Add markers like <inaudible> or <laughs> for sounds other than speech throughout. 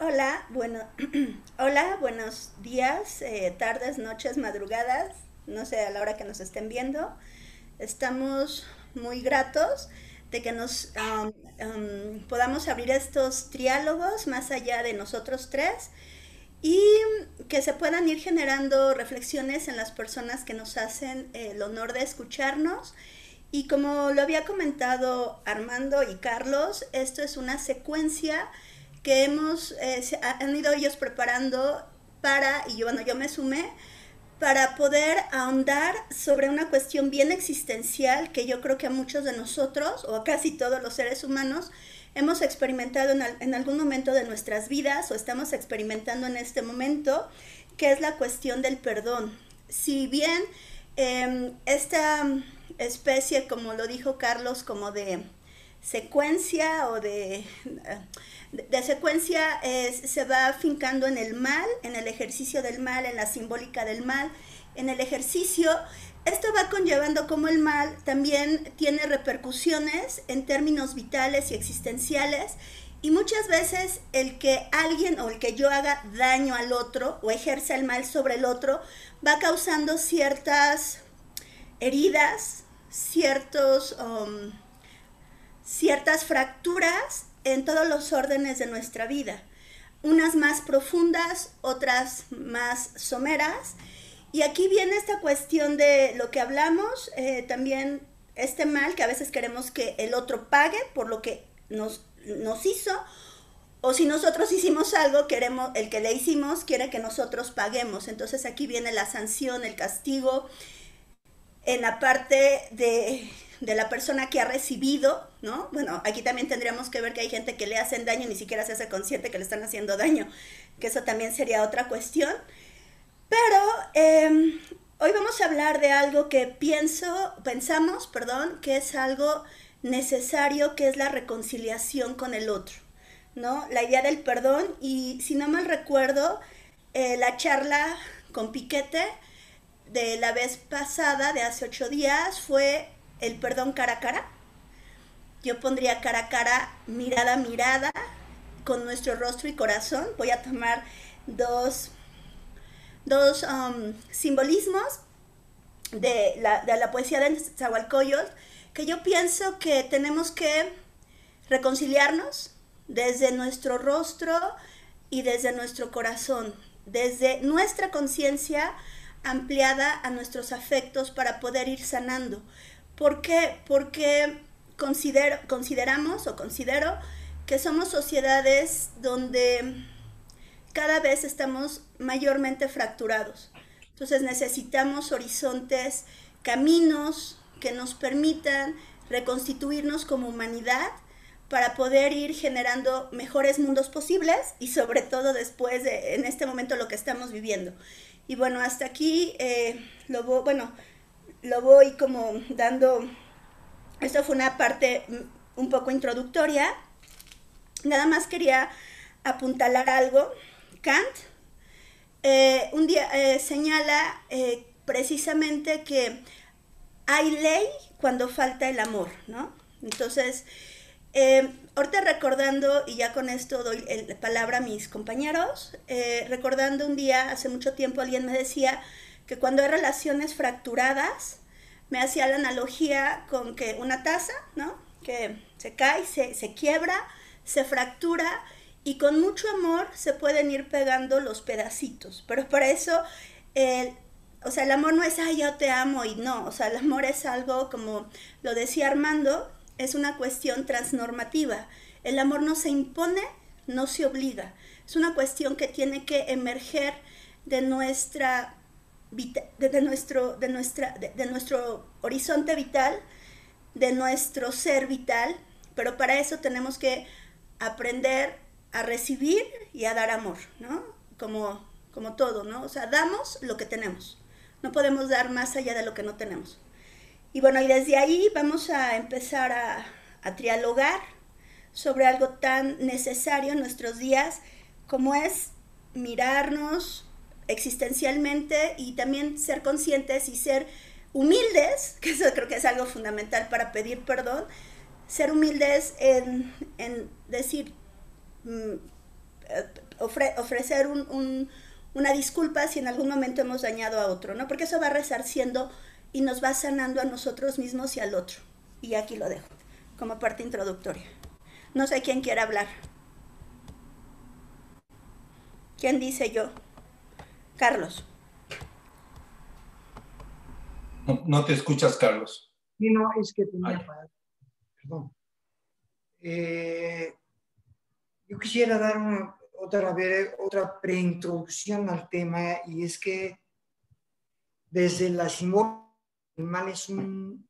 Hola, bueno, <clears throat> hola, buenos días, eh, tardes, noches, madrugadas, no sé a la hora que nos estén viendo. Estamos muy gratos de que nos um, podamos abrir estos triálogos más allá de nosotros tres y que se puedan ir generando reflexiones en las personas que nos hacen el honor de escucharnos. Y como lo había comentado Armando y Carlos, esto es una secuencia que hemos, eh, han ido ellos preparando para, y yo, bueno, yo me sumé, para poder ahondar sobre una cuestión bien existencial que yo creo que a muchos de nosotros, o a casi todos los seres humanos, hemos experimentado en, algún momento de nuestras vidas o estamos experimentando en este momento, que es la cuestión del perdón. Si bien em, esta especie, como lo dijo Carlos, como de secuencia o de de secuencia se va afincando en el mal, en el ejercicio del mal, en la simbólica del mal, en el ejercicio. Esto va conllevando como el mal también tiene repercusiones en términos vitales y existenciales y muchas veces el que alguien o el que yo haga daño al otro o ejerza el mal sobre el otro va causando ciertas heridas, ciertos, um, ciertas fracturas en todos los órdenes de nuestra vida, unas más profundas, otras más someras. Y aquí viene esta cuestión de lo que hablamos, eh, también este mal que a veces queremos que el otro pague por lo que nos, nos hizo, o si nosotros hicimos algo, queremos, el que le hicimos quiere que nosotros paguemos. Entonces aquí viene la sanción, el castigo, en la parte de de la persona que ha recibido, ¿no? Bueno, aquí también tendríamos que ver que hay gente que le hacen daño y ni siquiera se hace consciente que le están haciendo daño, que eso también sería otra cuestión. Pero em, hoy vamos a hablar de algo que pienso, pensamos, perdón, que es algo necesario, que es la reconciliación con el otro, ¿no? La idea del perdón y si no mal recuerdo, eh, la charla con Piquete de la vez pasada, de hace ocho días, fue el perdón cara a cara. Yo pondría cara a cara, mirada a mirada, con nuestro rostro y corazón. Voy a tomar dos, dos um, simbolismos de la, poesía de Zahualcoyot, que yo pienso que tenemos que reconciliarnos desde nuestro rostro y desde nuestro corazón, desde nuestra conciencia ampliada a nuestros afectos para poder ir sanando. ¿Por qué? Porque considero, consideramos o considero que somos sociedades donde cada vez estamos mayormente fracturados. Entonces necesitamos horizontes, caminos que nos permitan reconstituirnos como humanidad para poder ir generando mejores mundos posibles y sobre todo después de en este momento lo que estamos viviendo. Y bueno, hasta aquí eh, lo bueno, lo voy como dando, esto fue una parte un poco introductoria, nada más quería apuntalar algo. Kant eh, un día eh, señala precisamente que hay ley cuando falta el amor, ¿no? Entonces, ahorita recordando, y ya con esto doy la palabra a mis compañeros, recordando un día, hace mucho tiempo alguien me decía, que cuando hay relaciones fracturadas, me hacía la analogía con que una taza, ¿no? Que se cae, se, se quiebra, se fractura y con mucho amor se pueden ir pegando los pedacitos. Pero para eso, el, o sea, el amor no es, ay, yo te amo y no, o sea, el amor es algo, como lo decía Armando, es una cuestión transnormativa. El amor no se impone, no se obliga. Es una cuestión que tiene que emerger de nuestra de, nuestro, de, nuestra, de, nuestro horizonte vital, de nuestro ser vital, pero para eso tenemos que aprender a recibir y a dar amor, ¿no? Como, como todo, ¿no? O sea, damos lo que tenemos. No podemos dar más allá de lo que no tenemos. Y bueno, y desde ahí vamos a empezar a, a trialogar sobre algo tan necesario en nuestros días como es mirarnos, existencialmente y también ser conscientes y ser humildes, <laughs> que eso creo que es algo fundamental para pedir perdón, ser humildes en, decir, mm, eh, ofrecer una disculpa si en algún momento hemos dañado a otro, ¿no? Porque eso va resarciendo y nos va sanando a nosotros mismos y al otro. Y aquí lo dejo, como parte introductoria. No sé quién quiere hablar. ¿Quién dice yo? Carlos. No, te escuchas, Carlos. Sí, no, es que tenía para... Perdón. Eh, yo quisiera dar una, otra, otra preintroducción al tema y es que desde la simbólica el mal es un,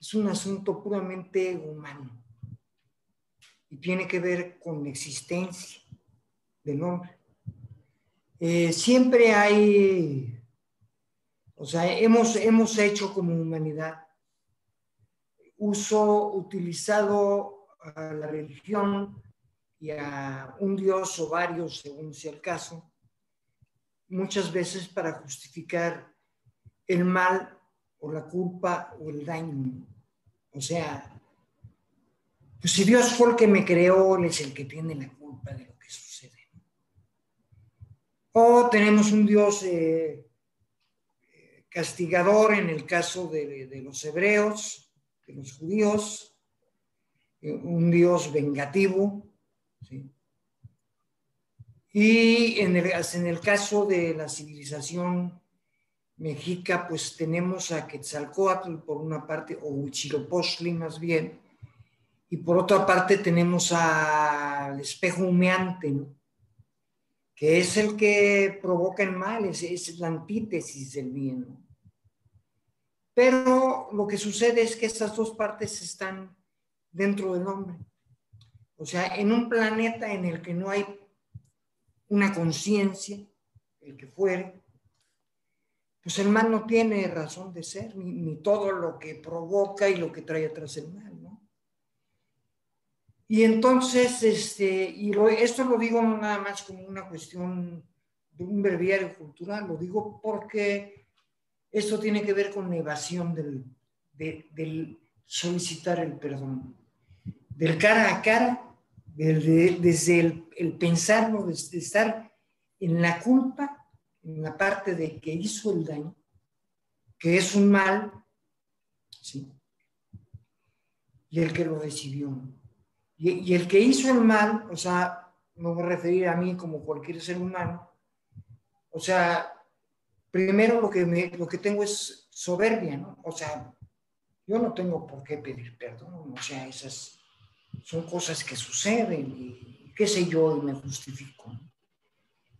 es un asunto puramente humano y tiene que ver con la existencia del hombre. Eh, siempre hay, o sea, hemos, hemos hecho como humanidad uso utilizado a la religión y a un dios o varios, según sea el caso, muchas veces para justificar el mal o la culpa o el daño. O sea, pues si Dios fue el que me creó, Él es el que tiene la culpa de lo que sucede. O tenemos un Dios eh, castigador en el caso de, los hebreos, de los judíos, eh, un Dios vengativo. Y en el, en el caso de la civilización mexica, pues tenemos a Quetzalcoatl por una parte, o Huitzilopochtli más bien, y por otra parte tenemos al espejo humeante, que es el que provoca el mal, es, es la antítesis del bien. Pero lo que sucede es que estas dos partes están dentro del hombre. O sea, en un planeta en el que no hay una conciencia, el que fuere, pues el mal no tiene razón de ser, ni, todo lo que provoca y lo que trae atrás el mal, ¿no? Y entonces, este, y esto lo digo nada más como una cuestión de un breviario cultural, lo digo porque esto tiene que ver con la evasión del, del solicitar el perdón, del cara a cara, desde el, el pensarlo, desde estar en la culpa, en la parte de que hizo el daño, que es un mal, ¿sí? y el que lo recibió. Y, el que hizo el mal, o sea, me voy a referir a mí como cualquier ser humano, o sea, primero lo que, me, lo que tengo es soberbia, ¿no? O sea, yo no tengo por qué pedir perdón, o sea, esas son cosas que suceden y qué sé yo, y me justifico.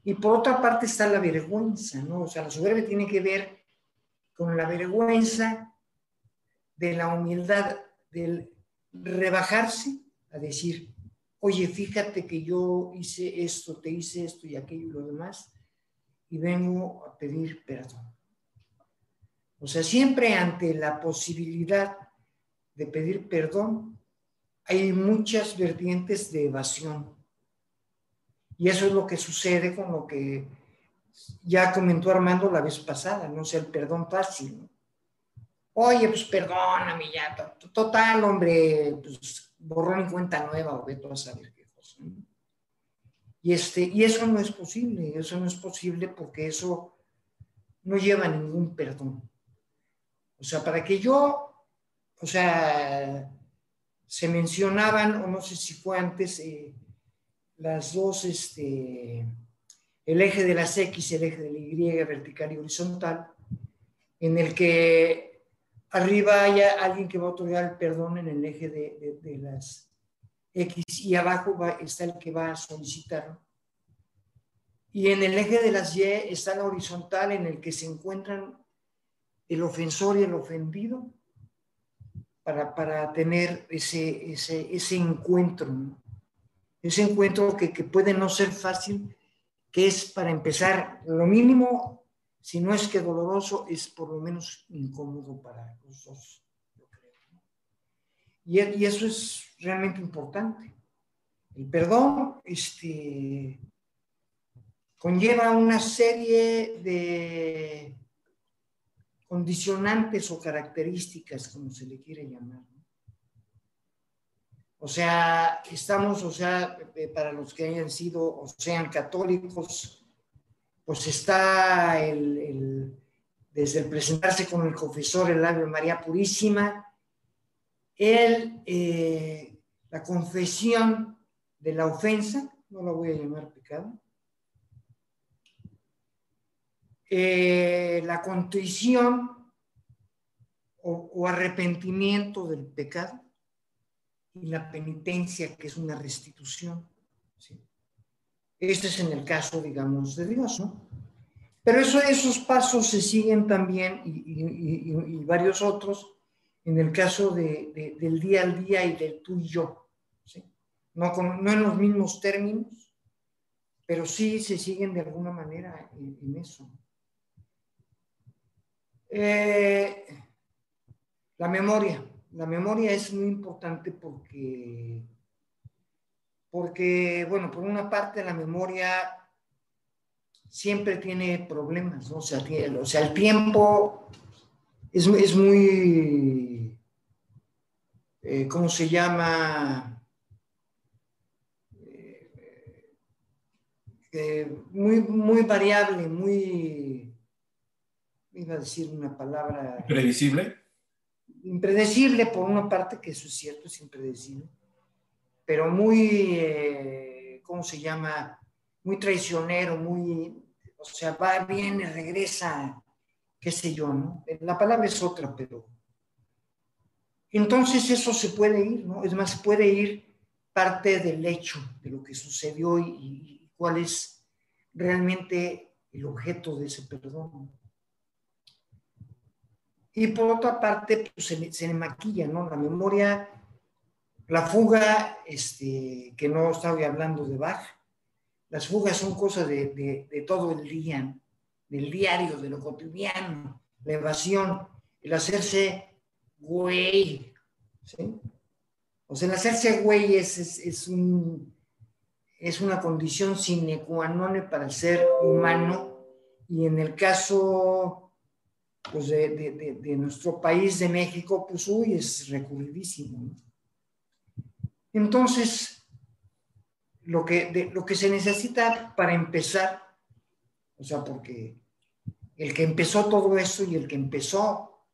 Y por otra parte está la vergüenza, ¿no? O sea, la soberbia tiene que ver con la vergüenza de la humildad, del rebajarse a decir, oye, fíjate que yo hice esto, te hice esto y aquello y lo demás, y vengo a pedir perdón. O sea, siempre ante la posibilidad de pedir perdón, hay muchas vertientes de evasión. Y eso es lo que sucede con lo que ya comentó Armando la vez pasada, no sea el perdón fácil. Oye, pues perdóname ya, total, hombre, pues borrón y cuenta nueva o veto a saber qué cosa. Y, este, y eso no es posible, eso no es posible porque eso no lleva ningún perdón. O sea, para que yo, o sea, se mencionaban, o no sé si fue antes, eh, las dos, este, el eje de las X, el eje de la Y, vertical y horizontal, en el que Arriba hay alguien que va a otorgar el perdón en el eje de, las X y abajo está el que va a solicitarlo. Y en el eje de las Y está la horizontal en el que se encuentran el ofensor y el ofendido para, tener ese, ese, encuentro. Ese encuentro que, que puede no ser fácil, que es para empezar lo mínimo si no es que doloroso, es por lo menos incómodo para los dos, yo creo. Y, eso es realmente importante. El perdón este, conlleva una serie de condicionantes o características, como se le quiere llamar. O sea, estamos, o sea, eh, para los que hayan sido o sean católicos, pues está el, desde el presentarse con el confesor, el Ave María Purísima, el, eh, la confesión de la ofensa, no la voy a llamar pecado, eh, la contrición o, arrepentimiento del pecado y la penitencia, que es una restitución. Este es en el caso, digamos, de Dios, ¿no? Pero eso, esos pasos se siguen también, y, varios otros, en el caso de, del día al día y del tú y yo. No, no en los mismos términos, pero sí se siguen de alguna manera en, eso. Eh, la memoria. La memoria es muy importante porque, porque, bueno, por una parte la memoria siempre tiene problemas. O sea, o sea el tiempo es, es muy, eh, ¿cómo se llama? Eh, eh, muy, muy variable, muy, iba a decir una palabra. ¿Previsible? Impredecible por una parte, que eso es cierto, es impredecible, pero muy, eh, ¿cómo se llama? Muy traicionero, muy, o sea, va, viene, regresa, qué sé yo, ¿no? La palabra es otra, pero... Entonces eso se puede ir, ¿no? Es más, puede ir parte del hecho de lo que sucedió y, y cuál es realmente el objeto de ese perdón. Y por otra parte, pues, se, le, maquilla, ¿no? La memoria, la fuga, este, que no estaba hablando de Bach, las fugas son cosas de, todo el día, del diario, de lo cotidiano, la evasión, el hacerse güey. O sea, el hacerse güey es, es, un, es una condición sine qua non para el ser humano y en el caso pues de, nuestro país, de México, pues uy, es recurridísimo. Entonces, lo que, lo que se necesita para empezar, o sea, porque el que empezó todo eso y el que empezó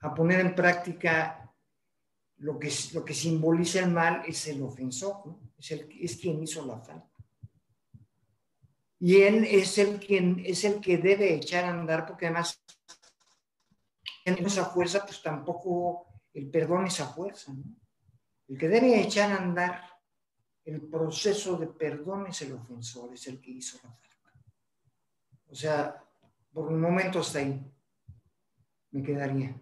a poner en práctica lo que, lo que simboliza el mal es el ofensor, es, el, es quien hizo la falta. Y él es el, quien, es el que debe echar a andar, porque además esa fuerza, pues tampoco el perdón esa fuerza. ¿no? El que debe echar a andar el proceso de perdón es el ofensor, es el que hizo la falta. O sea, por un momento hasta ahí me quedaría.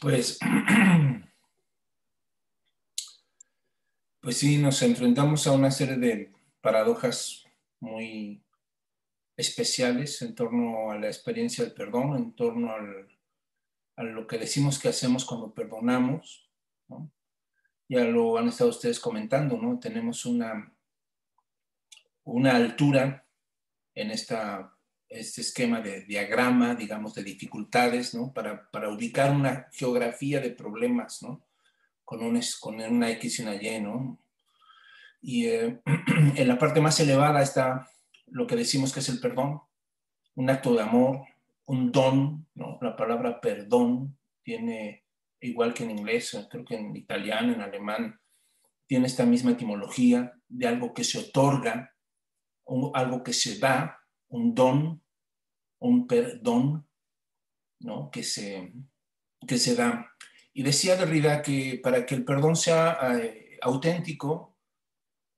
Pues, <clears throat> pues sí, nos enfrentamos a una serie de paradojas muy especiales en torno a la experiencia del perdón, en torno a lo que decimos que hacemos cuando perdonamos. Ya lo han estado ustedes comentando, ¿no? Tenemos una, una altura en este esquema de diagrama, digamos, de dificultades, ¿no? Para, para ubicar una geografía de problemas, ¿no? Con, un, con una X y una Y, ¿no? Y eh, <clears throat> en la parte más elevada está lo que decimos que es el perdón, un acto de amor, un don, ¿no? La palabra perdón tiene, igual que en inglés, creo que en italiano, en alemán, tiene esta misma etimología de algo que se otorga, algo que se da, un don, un perdón, ¿no? Que se, que se da. Y decía Derrida que para que el perdón sea eh, auténtico,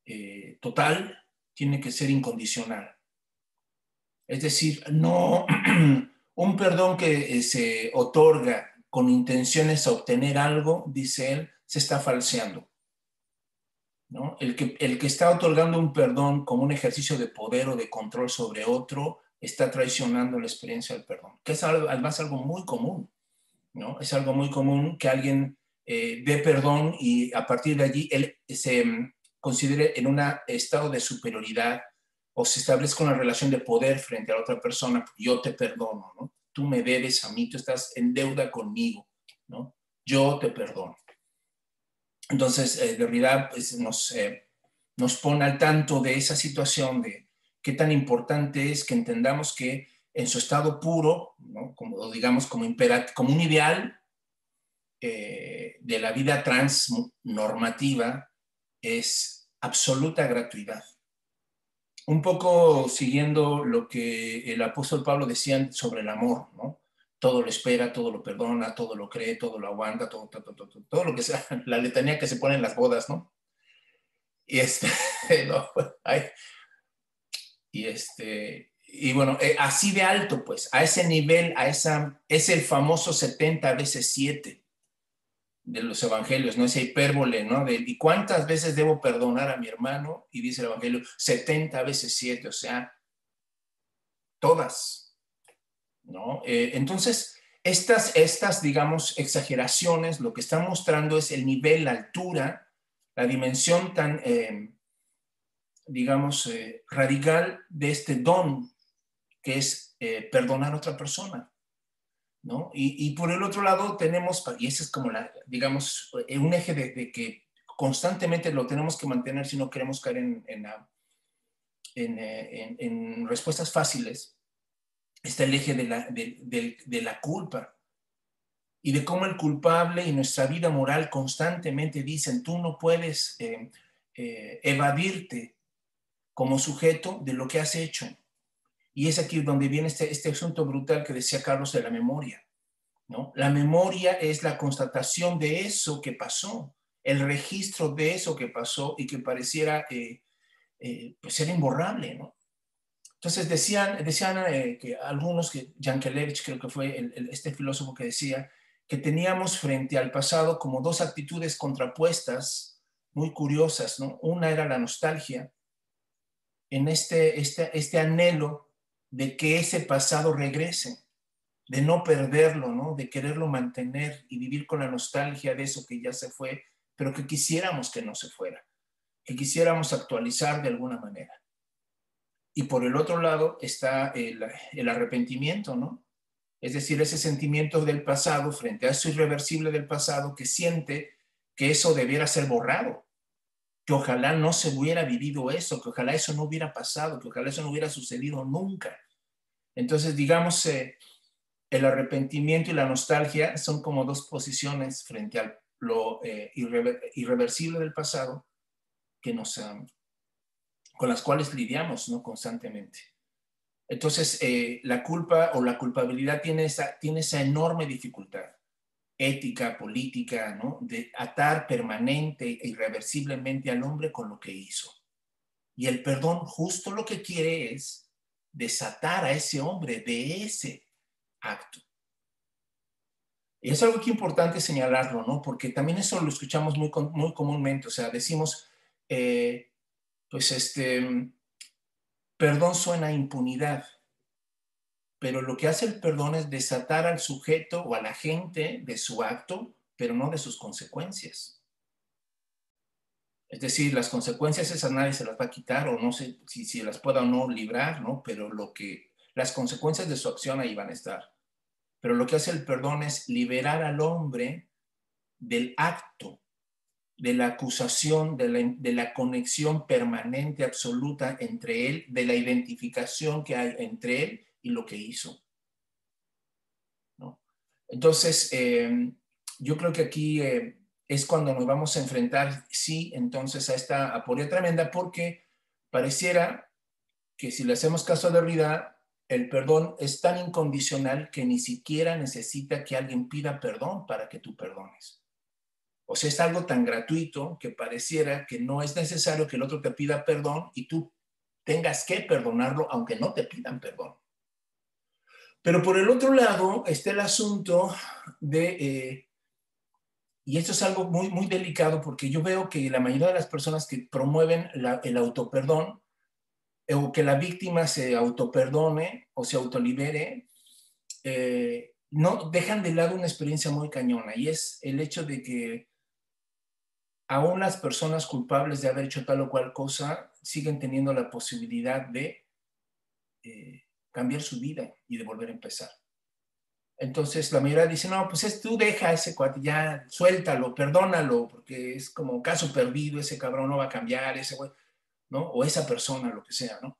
eh, total, tiene que ser incondicional. Es decir, no <clears throat> un perdón que eh, se otorga con intenciones a obtener algo, dice él, se está falseando. ¿no? El, que, el que está otorgando un perdón como un ejercicio de poder o de control sobre otro está traicionando la experiencia del perdón, que es además algo muy común. ¿no? Es algo muy común que alguien eh, dé perdón y a partir de allí él se considere en un estado de superioridad o se establezca una relación de poder frente a la otra persona, yo te perdono, ¿no? Tú me debes a mí, tú estás en deuda conmigo, ¿no? Yo te perdono. Entonces, eh, Derrida pues, nos, eh, nos pone al tanto de esa situación, de qué tan importante es que entendamos que en su estado puro, como digamos como, como un ideal eh, de la vida transnormativa, es absoluta gratuidad. Un poco siguiendo lo que el apóstol Pablo decía sobre el amor, ¿no? todo lo espera, todo lo perdona, todo lo cree, todo lo aguanta, todo, todo, todo, todo, lo que sea, <laughs> la letanía que se pone en las bodas, ¿no? Y este, <laughs> no, y este, y bueno, eh, así de alto, pues, a ese nivel, a esa, es el famoso 70 veces 7 de los evangelios, ¿no? Esa hipérbole, ¿no? De, ¿y cuántas veces debo perdonar a mi hermano? Y dice el evangelio, 70 veces 7, o sea, todas, ¿no? Eh, entonces, estas, estas, digamos, exageraciones lo que están mostrando es el nivel, la altura, la dimensión tan, eh, digamos, eh, radical de este don que es perdonar a otra persona. ¿No? Y, por el otro lado tenemos, y ese es como, la, digamos, un eje de, que constantemente lo tenemos que mantener si no queremos caer en, en, en respuestas fáciles, está el eje de la, de, la culpa y de cómo el culpable y nuestra vida moral constantemente dicen, tú no puedes eh, eh, evadirte como sujeto de lo que has hecho. Y es aquí donde viene este, este asunto brutal que decía Carlos de la memoria. ¿no? La memoria es la constatación de eso que pasó, el registro de eso que pasó y que pareciera eh, pues ser imborrable. ¿no? Entonces decían, decían eh, que algunos, que Yankelevich creo que fue este filósofo que decía, que teníamos frente al pasado como dos actitudes contrapuestas, muy curiosas, ¿no? Una era la nostalgia, en este, este, este anhelo de que ese pasado regrese, de no perderlo, ¿no? De quererlo mantener y vivir con la nostalgia de eso que ya se fue, pero que quisiéramos que no se fuera, que quisiéramos actualizar de alguna manera. Y por el otro lado está el, arrepentimiento, ¿no? Es decir, ese sentimiento del pasado frente a eso irreversible del pasado que siente que eso debiera ser borrado, que ojalá no se hubiera vivido eso, que ojalá eso no hubiera pasado, que ojalá eso no hubiera sucedido nunca. Entonces, digamos, eh, el arrepentimiento y la nostalgia son como dos posiciones frente a lo eh, irreversible del pasado que nos, con las cuales lidiamos ¿no? constantemente. Entonces, eh, la culpa o la culpabilidad tiene esa, tiene esa enorme dificultad ética, política, ¿no? de atar permanente e irreversiblemente al hombre con lo que hizo. Y el perdón justo lo que quiere es desatar a ese hombre de ese acto. Y es algo que importante señalarlo, ¿no? Porque también eso lo escuchamos muy, muy comúnmente, o sea, decimos, eh, pues este, perdón suena a impunidad, pero lo que hace el perdón es desatar al sujeto o a la gente de su acto, pero no de sus consecuencias. Es decir, las consecuencias esas nadie se las va a quitar o no sé si, si las pueda o no librar, ¿no? Pero lo que, las consecuencias de su acción ahí van a estar. Pero lo que hace el perdón es liberar al hombre del acto de la acusación, de la, conexión permanente, absoluta entre él, de la identificación que hay entre él y lo que hizo. Entonces, eh, yo creo que aquí eh, es cuando nos vamos a enfrentar, sí, entonces a esta aporia tremenda, porque pareciera que si le hacemos caso a Derrida, el perdón es tan incondicional que ni siquiera necesita que alguien pida perdón para que tú perdones. O sea, es algo tan gratuito que pareciera que no es necesario que el otro te pida perdón y tú tengas que perdonarlo aunque no te pidan perdón. Pero por el otro lado está el asunto de, eh, y esto es algo muy, muy delicado porque yo veo que la mayoría de las personas que promueven el autoperdón eh, o que la víctima se autoperdone o se autolibere, eh, no dejan de lado una experiencia muy cañona y es el hecho de que aún las personas culpables de haber hecho tal o cual cosa siguen teniendo la posibilidad de eh, cambiar su vida y de volver a empezar. Entonces la mayoría dice, no, pues es, tú deja a ese cuate, ya suéltalo, perdónalo, porque es como caso perdido, ese cabrón no va a cambiar, ese güey, ¿no? O esa persona, lo que sea, ¿no?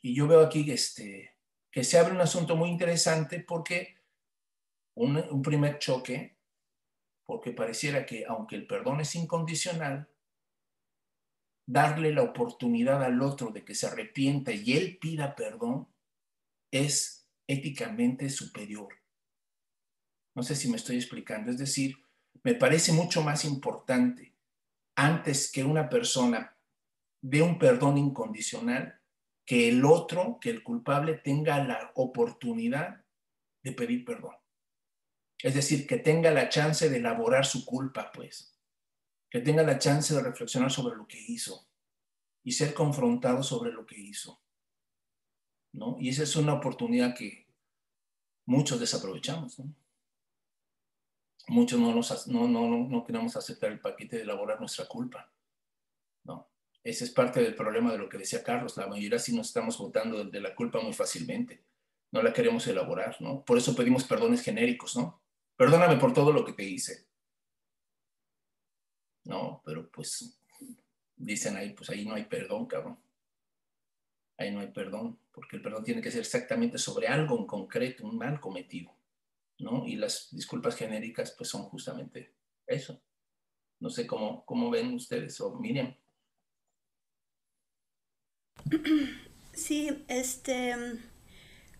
Y yo veo aquí este, que se abre un asunto muy interesante porque un, un primer choque, porque pareciera que aunque el perdón es incondicional, darle la oportunidad al otro de que se arrepienta y él pida perdón es éticamente superior. No sé si me estoy explicando. Es decir, me parece mucho más importante antes que una persona dé un perdón incondicional que el otro, que el culpable tenga la oportunidad de pedir perdón. Es decir, que tenga la chance de elaborar su culpa, pues, que tenga la chance de reflexionar sobre lo que hizo y ser confrontado sobre lo que hizo. Y esa es una oportunidad que muchos desaprovechamos. muchos no, nos, no, no, no queremos aceptar el paquete de elaborar nuestra culpa. No, ese es parte del problema de lo que decía Carlos. La mayoría sí nos estamos votando de la culpa muy fácilmente. No la queremos elaborar, ¿no? Por eso pedimos perdones genéricos, ¿no? Perdóname por todo lo que te hice. No, pero pues dicen ahí, pues ahí no hay perdón, cabrón. Ahí no hay perdón, porque el perdón tiene que ser exactamente sobre algo en concreto, un mal cometido. ¿no? Y las disculpas genéricas pues son justamente eso. No sé cómo, cómo ven ustedes o Miriam. <clears throat> Sí, este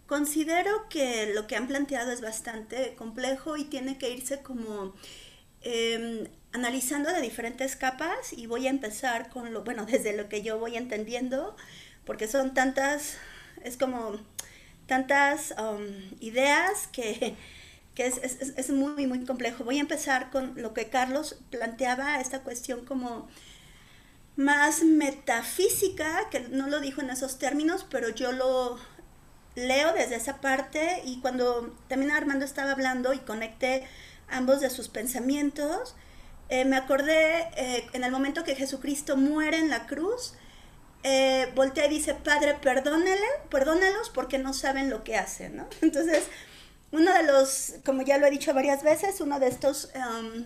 considero que lo que han planteado es bastante complejo y tiene que irse como em, analizando de diferentes capas y voy a empezar con lo, bueno, <laughs> desde lo que yo voy entendiendo, porque son tantas, es como tantas um, ideas que <laughs> que es, es, es, muy, muy complejo. Voy a empezar con lo que Carlos planteaba, esta cuestión como más metafísica, que no lo dijo en esos términos, pero yo lo leo desde esa parte y cuando también Armando estaba hablando y conecté ambos de sus pensamientos, eh, me acordé eh, en el momento que Jesucristo muere en la cruz, eh, voltea y dice, Padre, perdónale, perdónalos porque no saben lo que hacen, ¿no? <laughs> Entonces, uno de los, como ya lo he dicho varias veces, uno de estos, um,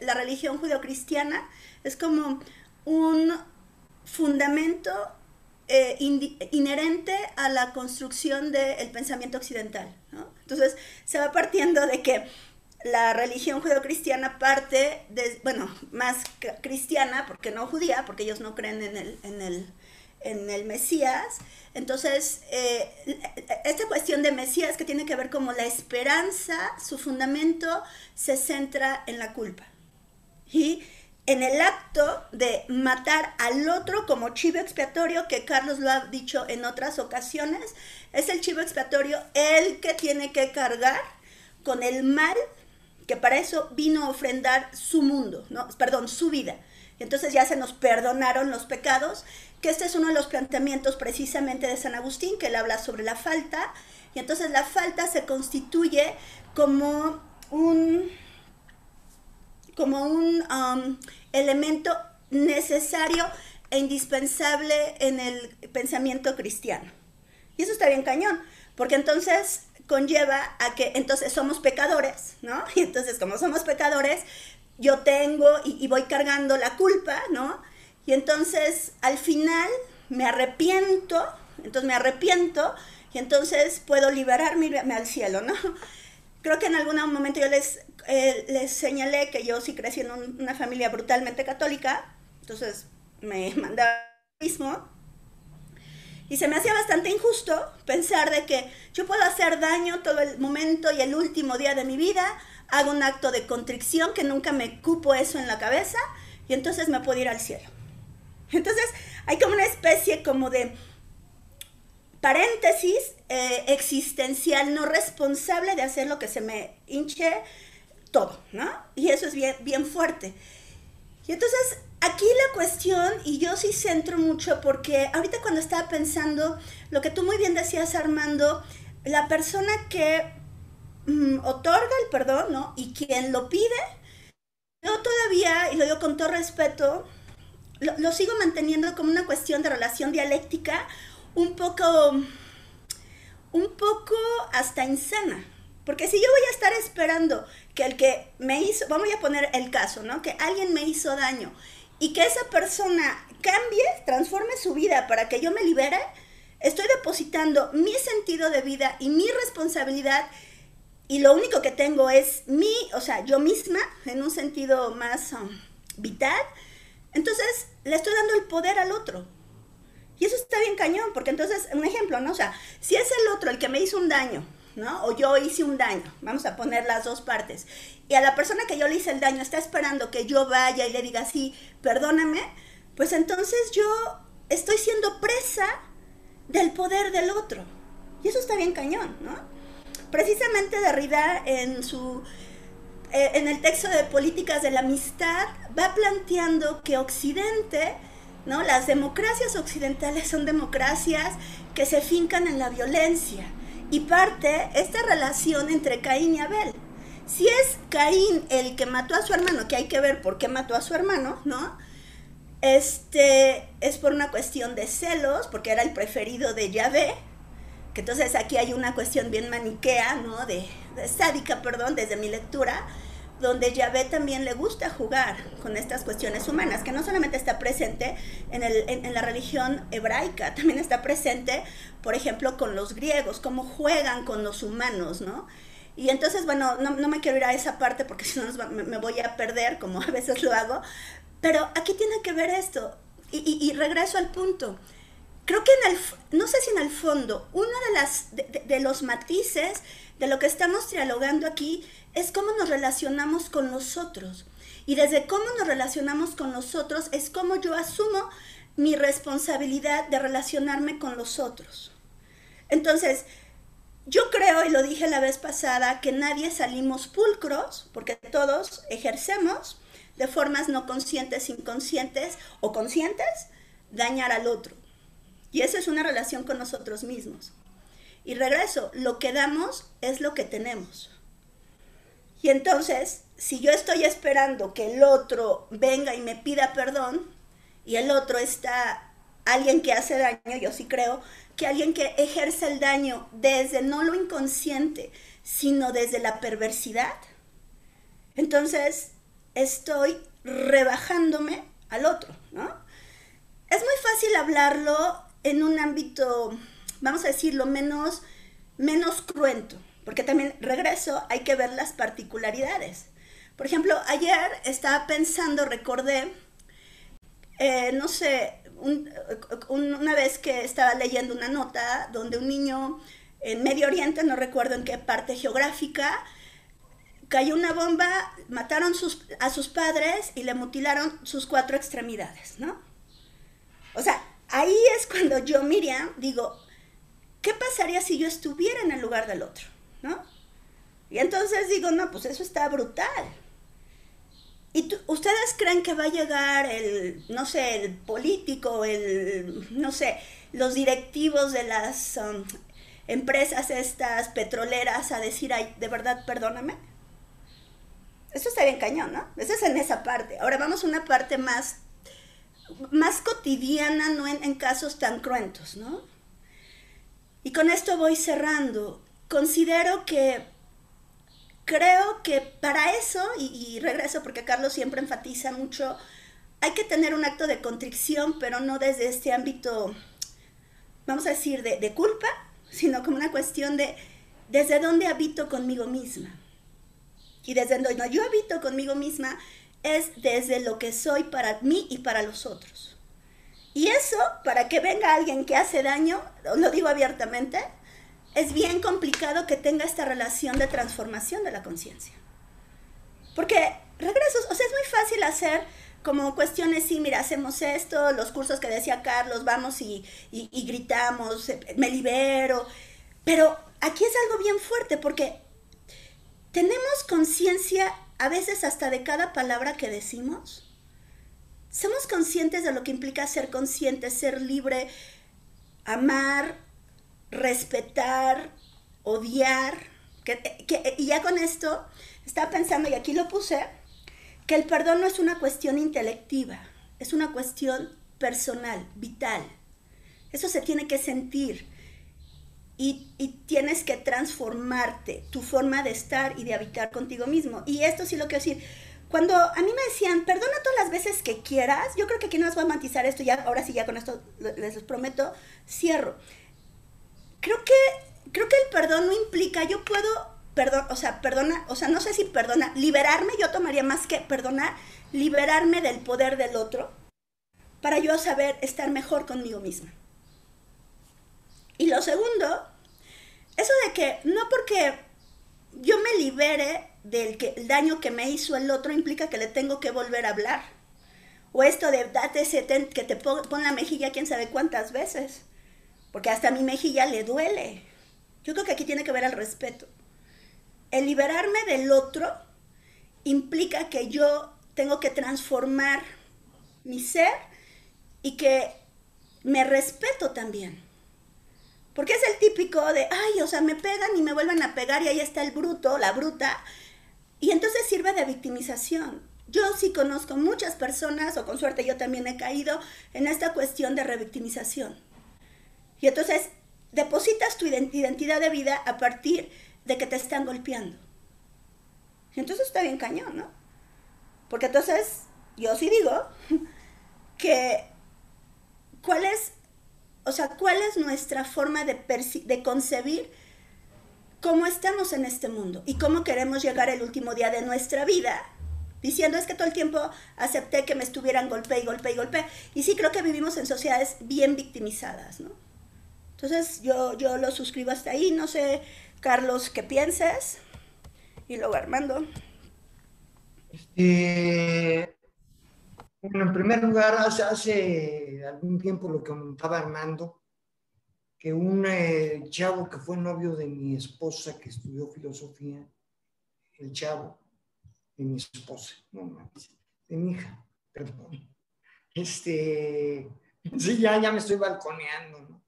la religión judeocristiana es como un fundamento eh, inherente a la construcción del pensamiento occidental. Entonces, se va partiendo de que la religión judeocristiana parte de, bueno, más cristiana, porque no judía, porque ellos no creen en el, en el Mesías, entonces, eh, esta cuestión de Mesías que tiene que ver como la esperanza, su fundamento se centra en la culpa. Y en el acto de matar al otro como chivo expiatorio, que Carlos lo ha dicho en otras ocasiones, es el chivo expiatorio el que tiene que cargar con el mal que para eso vino a ofrendar su mundo, ¿no? perdón, su vida. Entonces ya se nos perdonaron los pecados que este es uno de los planteamientos precisamente de San Agustín, que él habla sobre la falta, y entonces la falta se constituye como un, como un um, elemento necesario e indispensable en el pensamiento cristiano. Y eso está bien cañón, porque entonces conlleva a que entonces somos pecadores, ¿no? <laughs> Y entonces como somos pecadores, yo tengo y, voy cargando la culpa, ¿no? Y entonces al final me arrepiento, entonces me arrepiento y entonces puedo liberarme al cielo, ¿no? <laughs> Creo que en algún momento yo les, eh, les señalé que yo sí crecí en una familia brutalmente católica, entonces me <laughs> mandaba mismo. Y se me hacía bastante injusto pensar de que yo puedo hacer daño todo el momento y el último día de mi vida, hago un acto de contrición que nunca me cupo eso en la cabeza y entonces me puedo ir al cielo. Entonces hay como una especie como de paréntesis eh, existencial no responsable de hacer lo que se me hinche todo, ¿no? Y eso es bien, bien fuerte. Y entonces aquí la cuestión, y yo sí centro mucho porque ahorita cuando estaba pensando, lo que tú muy bien decías Armando, la persona que mm, otorga el perdón, ¿no? Y quien lo pide, yo todavía, y lo digo con todo respeto, lo, sigo manteniendo como una cuestión de relación dialéctica un poco, un poco hasta insana, Porque si yo voy a estar esperando que el que me hizo, vamos a poner el caso, ¿no? Que alguien me hizo daño y que esa persona cambie, transforme su vida para que yo me libere, estoy depositando mi sentido de vida y mi responsabilidad y lo único que tengo es mi, o sea, yo misma, en un sentido más um, vital, entonces le estoy dando el poder al otro. Y eso está bien cañón, porque entonces, un ejemplo, ¿no? O sea, si es el otro el que me hizo un daño, ¿no? O yo hice un daño, vamos a poner las dos partes, y a la persona que yo le hice el daño está esperando que yo vaya y le diga, sí, perdóname, pues entonces yo estoy siendo presa del poder del otro. Y eso está bien cañón, ¿no? Precisamente Derrida en su eh, en el texto de Políticas de la Amistad va planteando que Occidente, ¿no? Las democracias occidentales son democracias que se fincan en la violencia y parte esta relación entre Caín y Abel. Si es Caín el que mató a su hermano, que hay que ver por qué mató a su hermano, ¿no? Este es por una cuestión de celos, porque era el preferido de Yahvé, entonces aquí hay una cuestión bien maniquea, ¿no? De, sádica, perdón, desde mi lectura, donde Yahvé también le gusta jugar con estas cuestiones humanas, que no solamente está presente en, el, en, la religión hebraica, también está presente, por ejemplo, con los griegos, cómo juegan con los humanos, ¿no? Y entonces, bueno, no, no me quiero ir a esa parte porque <laughs> si no me, voy a perder, como a veces lo hago, pero aquí tiene que ver esto, y regreso al punto creo que en el, no sé si en el fondo, uno de, las, de, los matices de lo que estamos dialogando aquí es cómo nos relacionamos con nosotros. Y desde cómo nos relacionamos con nosotros es cómo yo asumo mi responsabilidad de relacionarme con los otros. Entonces, yo creo, y lo dije la vez pasada, que nadie salimos pulcros, porque todos ejercemos de formas no conscientes, inconscientes o conscientes, dañar al otro. Y esa es una relación con nosotros mismos. Y regreso, lo que damos es lo que tenemos. Y entonces, si yo estoy esperando que el otro venga y me pida perdón, y el otro está alguien que hace daño, yo sí creo que alguien que ejerce el daño desde no lo inconsciente, sino desde la perversidad, entonces estoy rebajándome al otro, ¿no? Es muy fácil hablarlo en un ámbito, vamos a decirlo, menos, menos cruento, porque también regreso, hay que ver las particularidades. Por ejemplo, ayer estaba pensando, recordé, eh, no sé, una vez que estaba leyendo una nota donde un niño en Medio Oriente, no recuerdo en qué parte geográfica, cayó una bomba, mataron a sus padres y le mutilaron sus cuatro extremidades, ¿no? O sea, ahí es cuando yo, Miriam, digo, ¿qué pasaría si yo estuviera en el lugar del otro? ¿No? Y entonces digo, no, pues eso está brutal. ¿Y ustedes creen que va a llegar el, no sé, el político, el, no sé, los directivos de las um, empresas estas petroleras a decir, ay, de verdad, perdóname? Eso está bien cañón, ¿no? Eso es en esa parte. Ahora vamos a una parte más más cotidiana, no en, casos tan cruentos, ¿no? Y con esto voy cerrando. Considero que creo que para eso, y, regreso porque Carlos siempre enfatiza mucho, hay que tener un acto de contrición, pero no desde este ámbito, vamos a decir, de, de culpa, sino como una cuestión de desde dónde habito conmigo misma. Y desde donde yo habito conmigo misma es desde lo que soy para mí y para los otros. Y eso, para que venga alguien que hace daño, lo digo abiertamente, es bien complicado que tenga esta relación de transformación de la conciencia. Porque regresos, o sea, es muy fácil hacer como cuestiones, sí, mira, hacemos esto, los cursos que decía Carlos, vamos y, y gritamos, me libero, pero aquí es algo bien fuerte porque tenemos conciencia a veces hasta de cada palabra que decimos? ¿Somos conscientes de lo que implica ser consciente, ser libre, amar, respetar, odiar? y ya con esto estaba pensando, y aquí lo puse, que el perdón no es una cuestión intelectiva, es una cuestión personal, vital. Eso se tiene que sentir. y, y, tienes que transformarte, tu forma de estar y de habitar contigo mismo. Y esto sí lo quiero decir. Cuando a mí me decían, perdona todas las veces que quieras, yo creo que aquí no nos va a matizar esto, ya, ahora sí, ya con esto les prometo, cierro. Creo que, creo que el perdón no implica, yo puedo, perdón, o sea, perdona, o sea, no sé si perdona, liberarme, yo tomaría más que perdonar, liberarme del poder del otro, para yo saber estar mejor conmigo misma. Y lo segundo, eso de que no porque yo me libere del que, el daño que me hizo el otro implica que le tengo que volver a hablar. O esto de date ese que te pon la mejilla quién sabe cuántas veces. Porque hasta mi mejilla le duele. Yo creo que aquí tiene que ver el respeto. El liberarme del otro implica que yo tengo que transformar mi ser y que me respeto también. Porque es el típico de, ay, o sea, me pegan y me vuelven a pegar y ahí está el bruto, la bruta. Y entonces sirve de victimización. Yo sí conozco muchas personas, o con suerte yo también he caído en esta cuestión de revictimización. Y entonces depositas tu identidad de vida a partir de que te están golpeando. Y entonces está bien cañón, ¿no? Porque entonces yo sí digo <laughs> que cuál es, o sea, cuál es nuestra forma de, de concebir cómo estamos en este mundo y cómo queremos llegar el último día de nuestra vida, diciendo es que todo el tiempo acepté que me estuvieran golpe y golpe y golpe. Y sí creo que vivimos en sociedades bien victimizadas, ¿no? Entonces yo, yo lo suscribo hasta ahí, no sé, Carlos, qué pienses. Y luego Armando. Este, bueno, en primer lugar, hace, hace algún tiempo lo que comentaba Armando, que un eh, chavo que fue novio de mi esposa que estudió filosofía, el chavo de mi esposa, no de mi hija, perdón. Este, <laughs> sí, ya, ya me estoy balconeando, ¿no?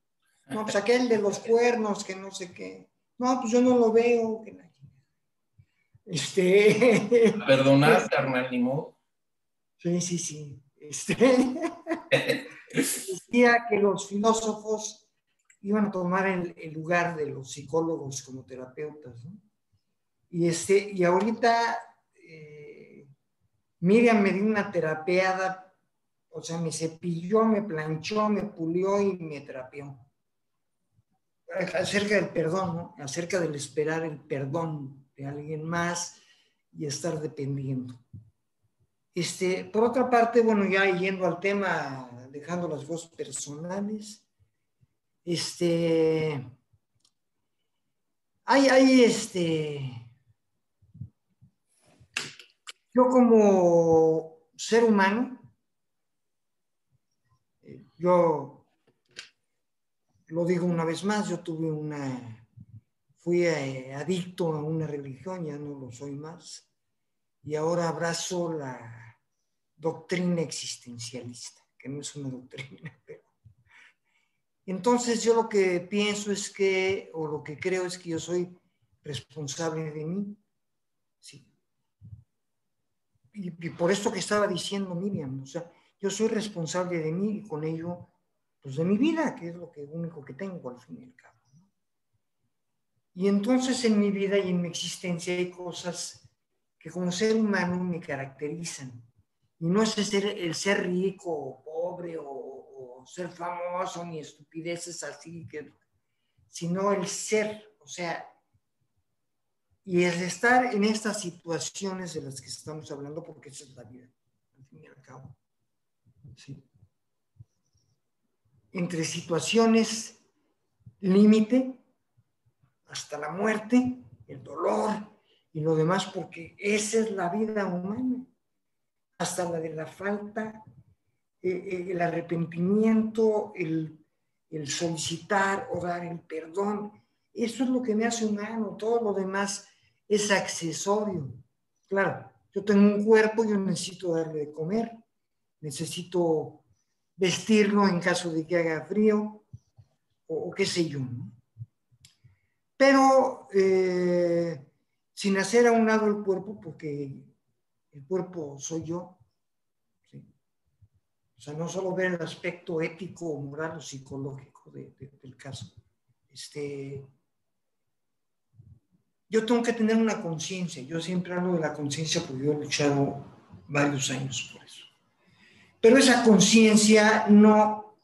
No, pues aquel de los cuernos, que no sé qué. No, pues yo no lo veo. Que Este. <laughs> Perdonar, carnal, ni modo. Sí, sí, sí. Este, <laughs> decía que los filósofos iban a tomar el, lugar de los psicólogos como terapeutas. ¿no? Y, este, y ahorita eh, Miriam me dio una terapeada, o sea, me cepilló, me planchó, me pulió y me terapeó. Acerca del perdón, acerca del esperar el perdón de alguien más y estar dependiendo. Este, por otra parte, bueno, ya yendo al tema, dejando las voces personales, este, hay, hay este, yo como ser humano, yo lo digo una vez más, yo tuve una, fui eh, adicto a una religión, ya no lo soy más y ahora abrazo la doctrina existencialista, que no es una doctrina, <laughs> pero... Entonces yo lo que pienso es que, o lo que creo es que yo soy responsable de mí. Sí. Y, por esto que estaba diciendo Miriam, o sea, yo soy responsable de mí y con ello, pues de mi vida, que es lo que, único que tengo al fin y al cabo. Y entonces en mi vida y en mi existencia hay cosas que como ser humano me caracterizan. Y no es el ser, el ser rico o pobre o, ser famoso ni estupideces así, que, sino el ser, o sea, y el estar en estas situaciones de las que estamos hablando, porque esa es la vida, al fin y al cabo. ¿sí? Entre situaciones límite hasta la muerte, el dolor, y lo demás porque esa es la vida humana, hasta la de la falta, eh, eh, el arrepentimiento, el, solicitar o dar el perdón. Eso es lo que me hace humano, todo lo demás es accesorio. Claro, yo tengo un cuerpo, yo necesito darle de comer, necesito vestirlo en caso de que haga frío o, qué sé yo. Pero eh, sin hacer a un lado el cuerpo, porque el cuerpo soy yo. O sea, no solo ver el aspecto ético, moral o psicológico del caso, este, yo tengo que tener una conciencia. Yo siempre hablo de la conciencia porque yo he luchado varios años por eso. Pero esa conciencia no,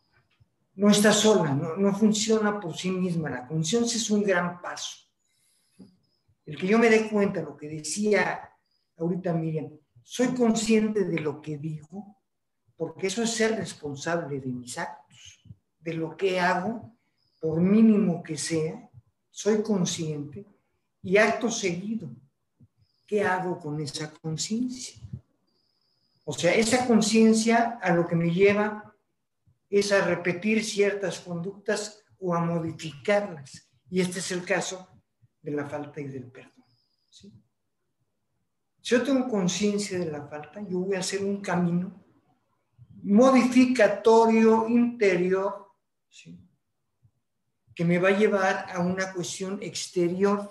no está sola, no, no funciona por sí misma. La conciencia es un gran paso. El que yo me dé cuenta, lo que decía ahorita Miriam, soy consciente de lo que digo, porque eso es ser responsable de mis actos, de lo que hago, por mínimo que sea, soy consciente y acto seguido, ¿qué hago con esa conciencia? O sea, esa conciencia a lo que me lleva es a repetir ciertas conductas o a modificarlas. Y este es el caso de la falta y del perdón. Si yo tengo conciencia de la falta, yo voy a hacer un camino modificatorio interior que me va a llevar a una cuestión exterior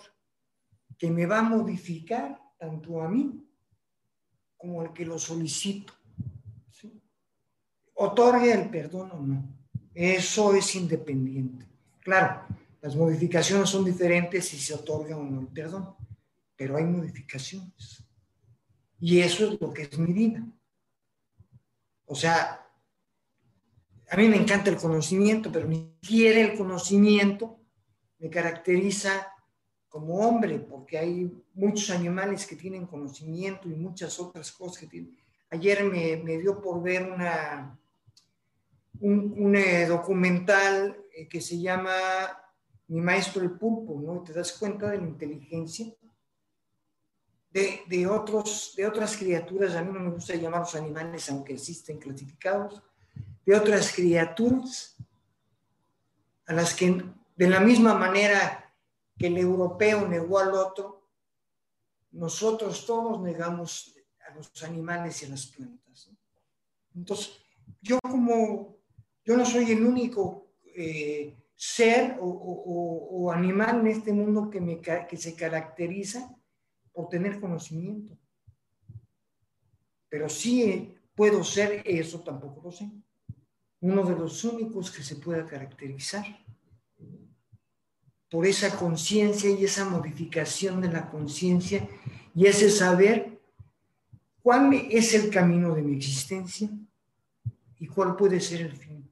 que me va a modificar tanto a mí como al que lo solicito. Otorgue el perdón o no. Eso es independiente. Claro, las modificaciones son diferentes si se otorga o no el perdón, pero hay modificaciones. Y eso es lo que es mi vida. O sea, a mí me encanta el conocimiento, pero ni siquiera el conocimiento me caracteriza como hombre, porque hay muchos animales que tienen conocimiento y muchas otras cosas que tienen. Ayer me, me dio por ver una, un, eh, documental eh, que se llama Mi maestro el pulpo, ¿no? Te das cuenta de la inteligencia de, de, otros, de otras criaturas, a mí no me gusta llamar los animales, aunque existen clasificados, de otras criaturas a las que de la misma manera que el europeo negó al otro, nosotros todos negamos a los animales y a las plantas. Entonces, yo como, yo no soy el único eh, ser o, animal en este mundo que, me, que se caracteriza por tener conocimiento. Pero sí puedo ser eso, tampoco lo sé. Uno de los únicos que se pueda caracterizar por esa conciencia y esa modificación de la conciencia y ese saber cuál es el camino de mi existencia y cuál puede ser el fin.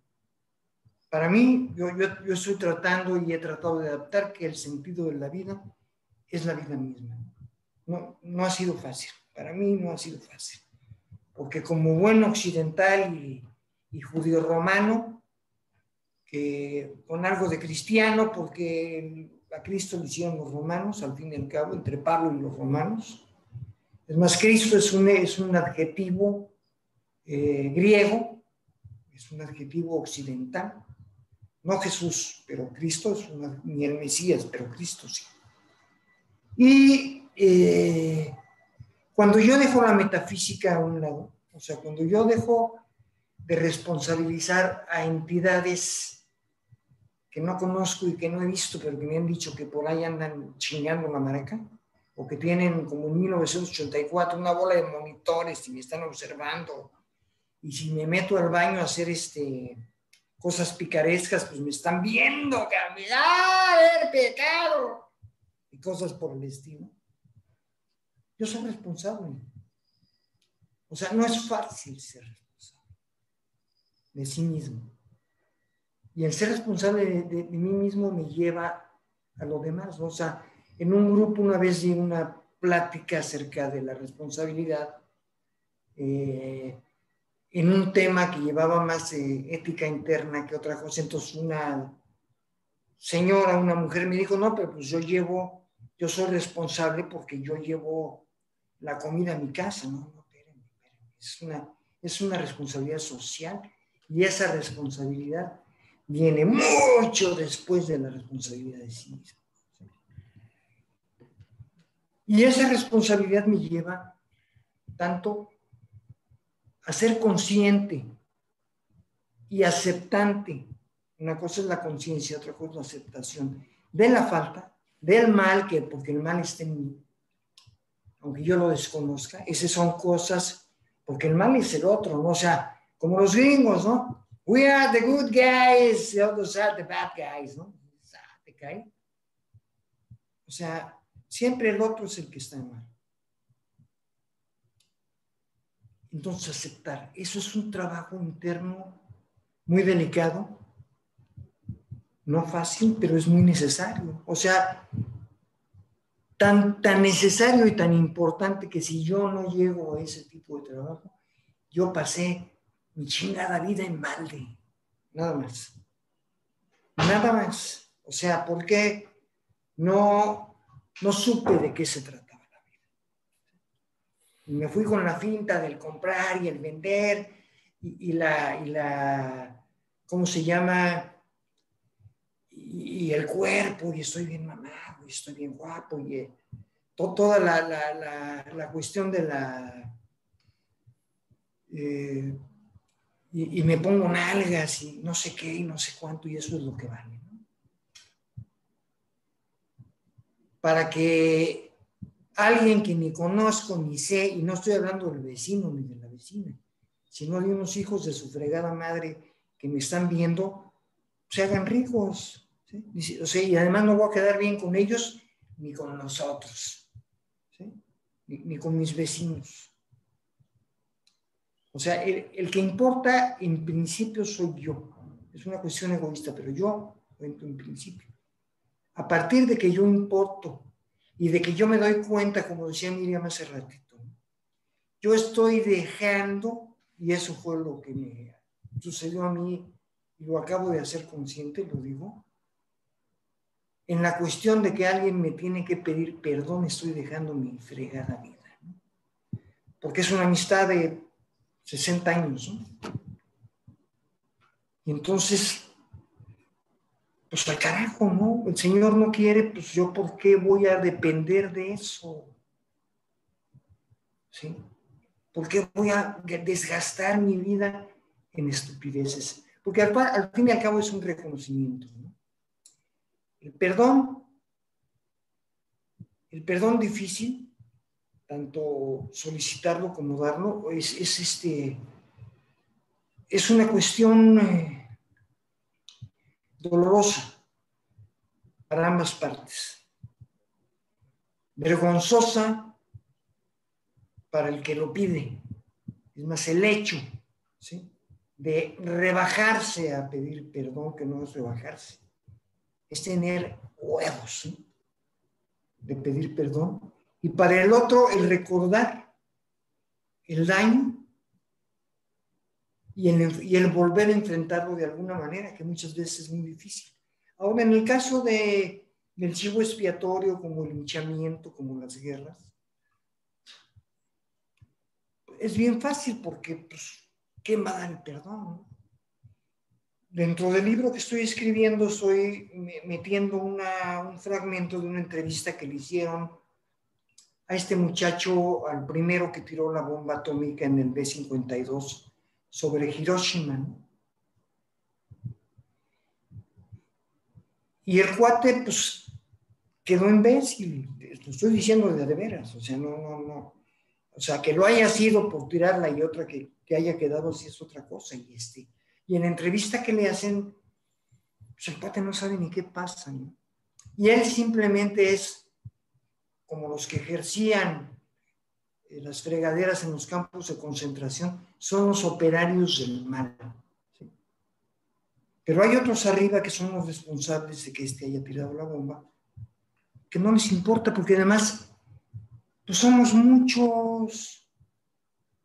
Para mí, yo, yo, estoy tratando y he tratado de adaptar que el sentido de la vida es la vida misma. No, no ha sido fácil, para mí no ha sido fácil, porque como buen occidental y, y judío romano, con algo de cristiano, porque a Cristo le hicieron los romanos, al fin y al cabo, entre Pablo y los romanos. Es más, Cristo es un, es un adjetivo eh, griego, es un adjetivo occidental. No Jesús, pero Cristo es una, ni el Mesías, pero Cristo sí. Y eh, cuando yo dejo la metafísica a un lado, o sea, cuando yo dejo de responsabilizar a entidades que no conozco y que no he visto, pero que me han dicho que por ahí andan chingando la maraca, o que tienen como en 1984 una bola de monitores y me están observando, y si me meto al baño a hacer este, cosas picarescas, pues me están viendo, que ¡ah, ver, pecado! Y cosas por el estilo. Yo soy responsable. O sea, no es fácil ser responsable de sí mismo. Y el ser responsable de, mí mismo me lleva a lo demás. O sea, en un grupo una vez di una plática acerca de la responsabilidad eh, en un tema que llevaba más eh, ética interna que otra cosa. Entonces una señora, una mujer me dijo, no, pero pues yo llevo, yo soy responsable porque yo llevo la comida a mi casa. No, no, espérenme, espérenme. Es una, es una responsabilidad social y esa responsabilidad viene mucho después de la responsabilidad de sí mismo. Y esa responsabilidad me lleva tanto a ser consciente y aceptante. Una cosa es la conciencia, otra cosa es la aceptación de la falta, del mal, que porque el mal está en mí, aunque yo lo desconozca, esas son cosas, porque el mal es el otro, ¿no? O sea, como los gringos, ¿no? We are the good guys, the others are the bad guys, ¿no? Te cae. O sea, siempre el otro es el que está mal. Entonces, aceptar. Eso es un trabajo interno muy delicado, no fácil, pero es muy necesario. O sea, tan, tan necesario y tan importante que si yo no llego a ese tipo de trabajo, yo pasé mi chingada vida en balde. Nada más. Nada más. O sea, ¿por qué no, no supe de qué se trataba la vida? Me fui con la finta del comprar y el vender y, la, y la, ¿cómo se llama? Y, el cuerpo, y estoy bien mamado, y estoy bien guapo, y eh, toda la, la, la, cuestión de la... Eh, y, me pongo nalgas y no sé qué y no sé cuánto y eso es lo que vale. Para que alguien que ni conozco ni sé, y no estoy hablando del vecino ni de la vecina, sino de unos hijos de su fregada madre que me están viendo, se hagan ricos. O sea, y además no voy a quedar bien con ellos ni con nosotros, ni con mis vecinos. O sea, el, que importa en principio soy yo. Es una cuestión egoísta, pero yo cuento en principio. A partir de que yo importo y de que yo me doy cuenta, como decía Miriam hace ratito, yo estoy dejando, y eso fue lo que me sucedió a mí, y lo acabo de hacer consciente, lo digo, en la cuestión de que alguien me tiene que pedir perdón, estoy dejando mi fregada vida. Porque es una amistad de 60 años. ¿no? Y entonces, pues al carajo, ¿no? El Señor no quiere, pues yo por qué voy a depender de eso. ¿Sí? ¿Por qué voy a desgastar mi vida en estupideces? Porque al, fin y al cabo es un reconocimiento. ¿no? El perdón, el perdón difícil, tanto solicitarlo como darlo, es, este, es una cuestión eh, dolorosa para ambas partes, vergonzosa para el que lo pide, es más el hecho de rebajarse a pedir perdón, que no es rebajarse, es tener huevos de pedir perdón y para el otro el recordar el daño y el, volver a enfrentarlo de alguna manera, que muchas veces es muy difícil. Ahora, en el caso de, del chivo expiatorio, como el hinchamiento, como las guerras, es bien fácil porque, pues, ¿quién va a dar el perdón? Dentro del libro que estoy escribiendo, estoy metiendo un fragmento de una entrevista que le hicieron a este muchacho, al primero que tiró la bomba atómica en el B-52 sobre Hiroshima. Y el cuate, pues, quedó imbécil. Lo estoy diciendo de, de veras. O sea, no, no, no. O sea, que lo haya sido por tirarla y otra que, que haya quedado así es otra cosa. Y, este, y en la entrevista que le hacen, pues el cuate no sabe ni qué pasa. Y él simplemente es como los que ejercían eh, las fregaderas en los campos de concentración, son los operarios del mal. Pero hay otros arriba que son los responsables de que éste haya tirado la bomba, que no les importa porque además pues somos muchos.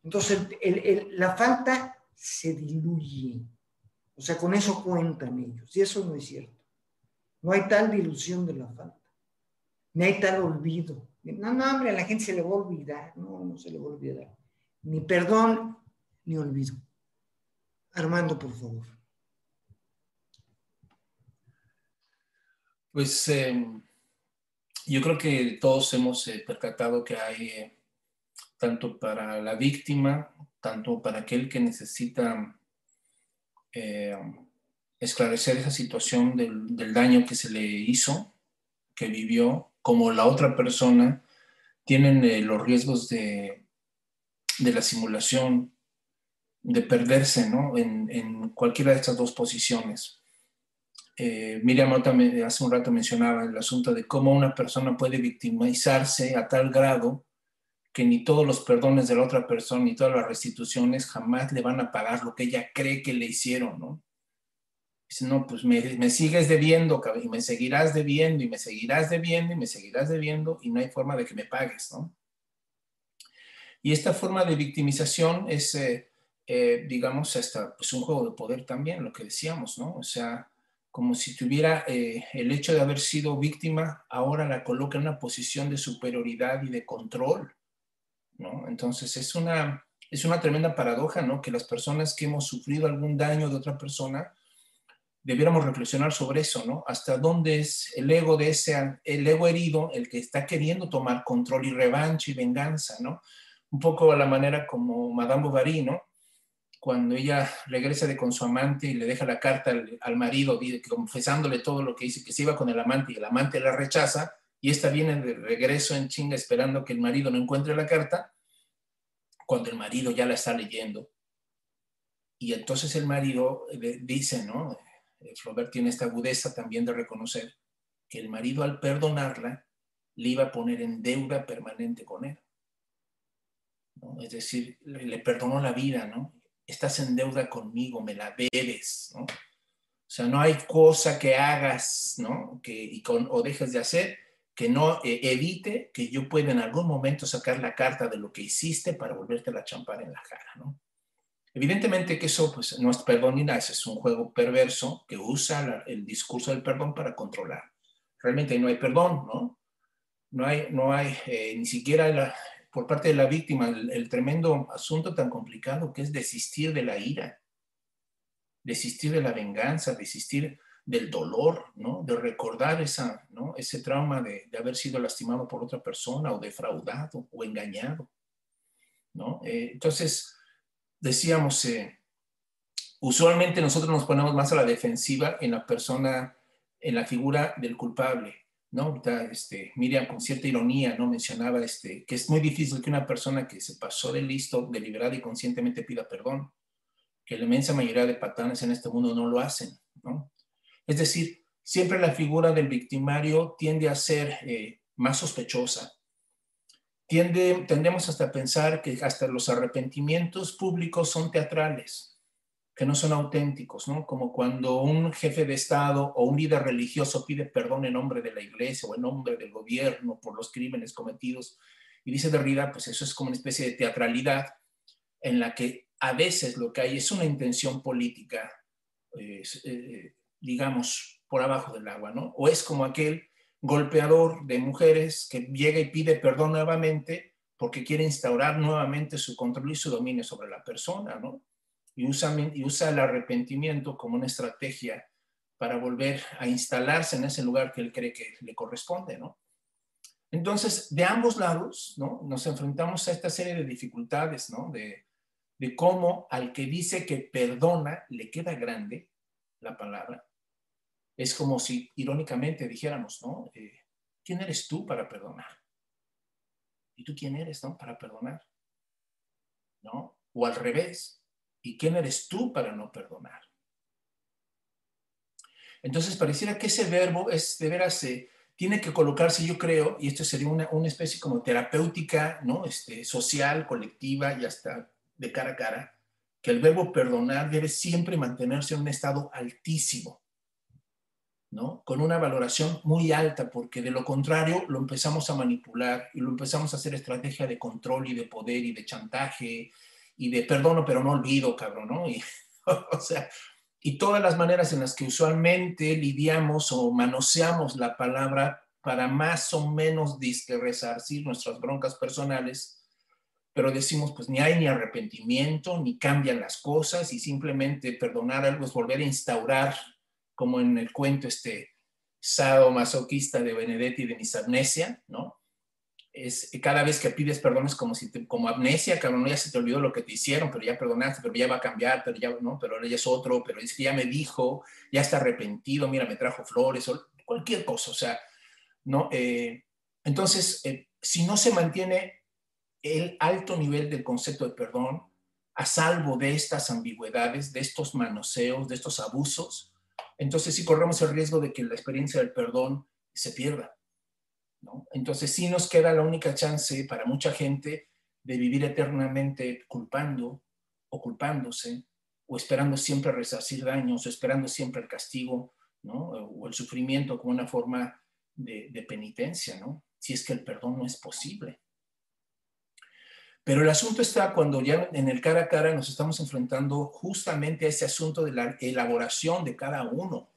Entonces la falta se diluye. O sea, con eso cuentan ellos. Y eso no es cierto. No hay tal dilución de la falta hay tal olvido. No, no, hombre, a la gente se le va a olvidar. No, no se le va a olvidar. Ni perdón, ni olvido. Armando, por favor. Pues em, yo creo que todos hemos eh, percatado que hay, eh, tanto para la víctima, tanto para aquel que necesita eh, esclarecer esa situación del, del daño que se le hizo, que vivió, como la otra persona tienen eh, los riesgos de, la simulación, de perderse ¿no? en, cualquiera de estas dos posiciones. eh, Miriam hace un rato mencionaba el asunto de cómo una persona puede victimizarse a tal grado que ni todos los perdones de la otra persona, ni todas las restituciones jamás le van a pagar lo que ella cree que le hicieron, ¿no? Dice, no, pues me, sigues debiendo, y me seguirás debiendo, y me seguirás debiendo, y me seguirás debiendo, y no hay forma de que me pagues, ¿no? Y esta forma de victimización es, eh, eh, digamos, hasta pues un juego de poder también, lo que decíamos, ¿no? O sea, como si tuviera eh, el hecho de haber sido víctima, ahora la coloca en una posición de superioridad y de control, ¿no? Entonces es una, es una tremenda paradoja, ¿no? Que las personas que hemos sufrido algún daño de otra persona, debiéramos reflexionar sobre eso, ¿no? Hasta dónde es el ego de ese, el ego herido, el que está queriendo tomar control y revancha y venganza, ¿no? Un poco a la manera como Madame Bovary, ¿no? Cuando ella regresa de con su amante y le deja la carta al, marido, confesándole todo lo que dice, que se iba con el amante y el amante la rechaza, y esta viene de regreso en chinga esperando que el marido no encuentre la carta, cuando el marido ya la está leyendo. Y entonces el marido dice, ¿no? Flaubert tiene esta agudeza también de reconocer que el marido al perdonarla le iba a poner en deuda permanente con él. Es decir, le, perdonó la vida, ¿no? Estás en deuda conmigo, me la debes, ¿no? O sea, no hay cosa que hagas, ¿no? Que, y con, o dejes de hacer que no eh, evite que yo pueda en algún momento sacar la carta de lo que hiciste para volverte a champar en la cara, ¿no? Evidentemente que eso pues, no es perdón ni nada, es un juego perverso que usa el discurso del perdón para controlar. Realmente no hay perdón, ¿no? No hay, no hay eh, ni siquiera por parte de la víctima el, tremendo asunto tan complicado que es desistir de la ira, desistir de la venganza, desistir del dolor, ¿no? De recordar esa, ¿no? ese trauma de, de, haber sido lastimado por otra persona o defraudado o engañado, ¿no? Eh, entonces, decíamos, eh, usualmente nosotros nos ponemos más a la defensiva en la persona, en la figura del culpable, ¿no? este, Miriam con cierta ironía, ¿no? Mencionaba este, que es muy difícil que una persona que se pasó de listo, deliberada y conscientemente pida perdón, que la inmensa mayoría de patanes en este mundo no lo hacen, ¿no? Es decir, siempre la figura del victimario tiende a ser eh, más sospechosa, Tiende, tendemos hasta pensar que hasta los arrepentimientos públicos son teatrales, que no son auténticos, ¿no? Como cuando un jefe de Estado o un líder religioso pide perdón en nombre de la iglesia o en nombre del gobierno por los crímenes cometidos. Y dice Derrida, pues eso es como una especie de teatralidad en la que a veces lo que hay es una intención política, eh, digamos, por abajo del agua, ¿no? O es como aquel golpeador de mujeres que llega y pide perdón nuevamente porque quiere instaurar nuevamente su control y su dominio sobre la persona, ¿no? Y usa, el arrepentimiento como una estrategia para volver a instalarse en ese lugar que él cree que le corresponde, ¿no? Entonces, de ambos lados, ¿no? Nos enfrentamos a esta serie de dificultades, ¿no? De cómo al que dice que perdona le queda grande la palabra es como si irónicamente dijéramos, ¿no? Eh, ¿Quién eres tú para perdonar? ¿Y tú quién eres, no? Para perdonar. ¿No? O al revés. ¿Y quién eres tú para no perdonar? Entonces pareciera que ese verbo es de veras, eh, tiene que colocarse, yo creo, y esto sería una, una, especie como terapéutica, ¿no? Este, social, colectiva y hasta de cara a cara, que el verbo perdonar debe siempre mantenerse en un estado altísimo ¿no? Con una valoración muy alta, porque de lo contrario lo empezamos a manipular y lo empezamos a hacer estrategia de control y de poder y de chantaje y de perdono pero no olvido, cabrón, ¿no? Y, <laughs> y todas las maneras en las que usualmente lidiamos o manoseamos la palabra para más o menos disque resarcir nuestras broncas personales, pero decimos, pues ni hay ni arrepentimiento, ni cambian las cosas y simplemente perdonar algo es volver a instaurar como en el cuento este sado de Benedetti de Misamnesia, ¿no? Es, cada vez que pides perdón es como, si como amnesia, cabrón, ya se te olvidó lo que te hicieron, pero ya perdonaste, pero ya va a cambiar, pero ya, ¿no? Pero ella es otro, pero es que ya me dijo, ya está arrepentido, mira, me trajo flores, o cualquier cosa, o sea, ¿no? Eh, entonces, eh, si no se mantiene el alto nivel del concepto de perdón, a salvo de estas ambigüedades, de estos manoseos, de estos abusos, entonces sí corremos el riesgo de que la experiencia del perdón se pierda. Entonces sí nos queda la única chance para mucha gente de vivir eternamente culpando o culpándose o esperando siempre resarcir daños o esperando siempre el castigo ¿no? o el sufrimiento como una forma de, de penitencia, ¿no? si es que el perdón no es posible. Pero el asunto está cuando ya en el cara a cara nos estamos enfrentando justamente a ese asunto de la elaboración de cada uno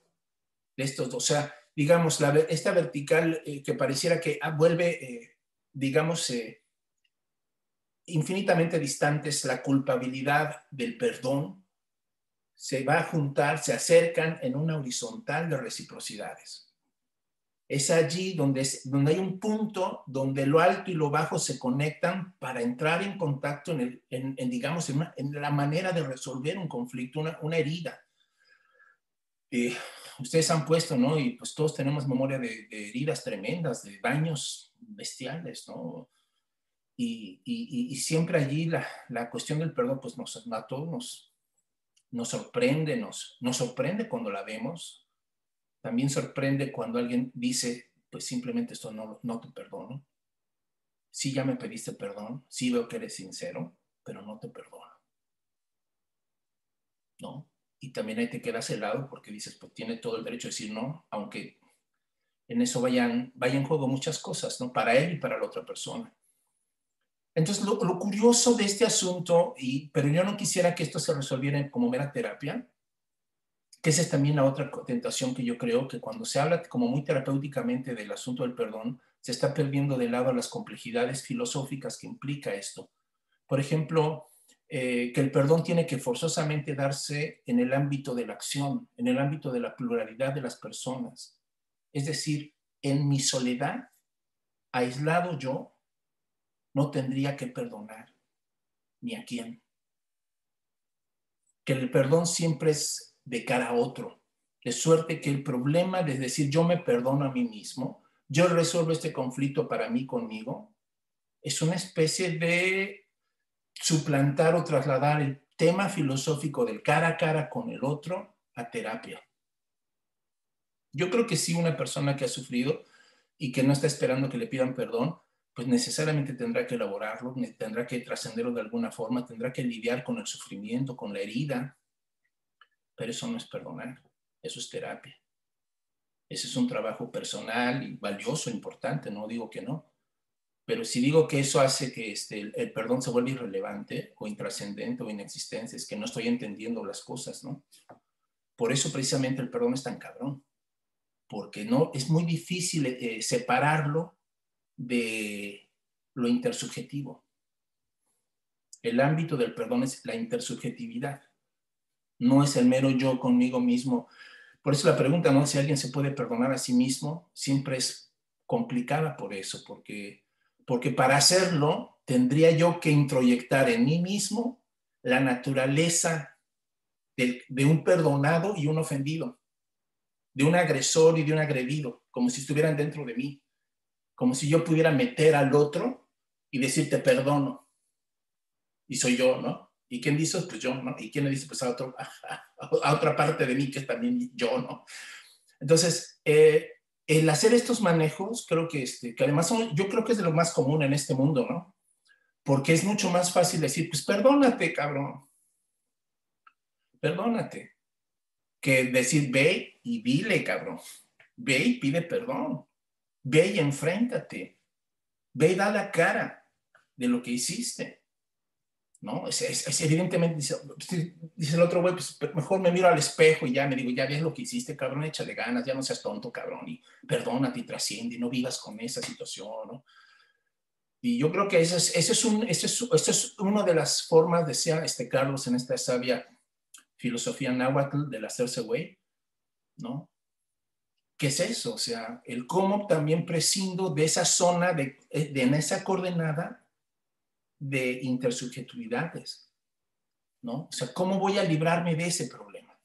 de estos dos. O sea, digamos, la, esta vertical eh, que pareciera que ah, vuelve, eh, digamos, eh, infinitamente distantes la culpabilidad del perdón, se va a juntar, se acercan en una horizontal de reciprocidades es allí donde, donde hay un punto donde lo alto y lo bajo se conectan para entrar en contacto en, en, digamos, en, la manera de resolver un conflicto, una, una herida. Eh, ustedes han puesto, ¿no? Y pues todos tenemos memoria de, heridas tremendas, de daños bestiales, ¿no? Y, y, y siempre allí la, la, cuestión del perdón, pues nos, a todos nos, nos sorprende, nos, nos sorprende cuando la vemos, también sorprende cuando alguien dice, pues simplemente esto no, no te perdono. Sí, ya me pediste perdón, sí veo que eres sincero, pero no te perdono. ¿No? Y también ahí te quedas helado porque dices, pues tiene todo el derecho a decir no, aunque en eso vayan, vayan en juego muchas cosas, ¿no? Para él y para la otra persona. Entonces, lo, lo, curioso de este asunto, y, pero yo no quisiera que esto se resolviera como mera terapia, que esa es también la otra tentación que yo creo que cuando se habla como muy terapéuticamente del asunto del perdón, se está perdiendo de lado las complejidades filosóficas que implica esto. Por ejemplo, eh, que el perdón tiene que forzosamente darse en el ámbito de la acción, en el ámbito de la pluralidad de las personas. Es decir, en mi soledad, aislado yo, no tendría que perdonar ni a quién. Que el perdón siempre es de cara a otro. De suerte que el problema de decir yo me perdono a mí mismo, yo resuelvo este conflicto para mí conmigo, es una especie de suplantar o trasladar el tema filosófico del cara a cara con el otro a terapia. Yo creo que si una persona que ha sufrido y que no está esperando que le pidan perdón, pues necesariamente tendrá que elaborarlo, tendrá que trascenderlo de alguna forma, tendrá que lidiar con el sufrimiento, con la herida, pero eso no es perdonar, eso es terapia. Ese es un trabajo personal y valioso, importante, no digo que no. Pero si digo que eso hace que este, el, perdón se vuelva irrelevante o intrascendente o inexistente, es que no estoy entendiendo las cosas, ¿no? Por eso precisamente el perdón es tan cabrón, porque no, es muy difícil eh, separarlo de lo intersubjetivo. El ámbito del perdón es la intersubjetividad no es el mero yo conmigo mismo. Por eso la pregunta, ¿no? Si alguien se puede perdonar a sí mismo, siempre es complicada por eso, porque, porque para hacerlo tendría yo que introyectar en mí mismo la naturaleza de, de un perdonado y un ofendido, de un agresor y de un agredido, como si estuvieran dentro de mí, como si yo pudiera meter al otro y decirte perdono. Y soy yo, ¿no? ¿Y quién dice? Pues yo, ¿no? ¿Y quién le dice? Pues a, otro, <laughs> a, otra parte de mí que es también yo, ¿no? Entonces, eh, el hacer estos manejos, creo que, este, que además yo creo que es de lo más común en este mundo, ¿no? Porque es mucho más fácil decir, pues perdónate, cabrón. Perdónate. Que decir, ve y dile, cabrón. Ve y pide perdón. Ve y enfréntate. Ve y da la cara de lo que hiciste. ¿No? Es, evidentemente, dice, dice, el otro güey, pues mejor me miro al espejo y ya me digo, ya ves lo que hiciste, cabrón, échale ganas, ya no seas tonto, cabrón, y perdónate y trasciende, y no vivas con esa situación, ¿no? Y yo creo que ese es, ese es, un, ese es, es una de las formas, decía este Carlos en esta sabia filosofía náhuatl del hacerse güey, ¿no? ¿Qué es eso? O sea, el cómo también prescindo de esa zona, de, de en esa coordenada, de intersubjetividades, ¿no? O sea, ¿cómo voy a librarme de ese problema?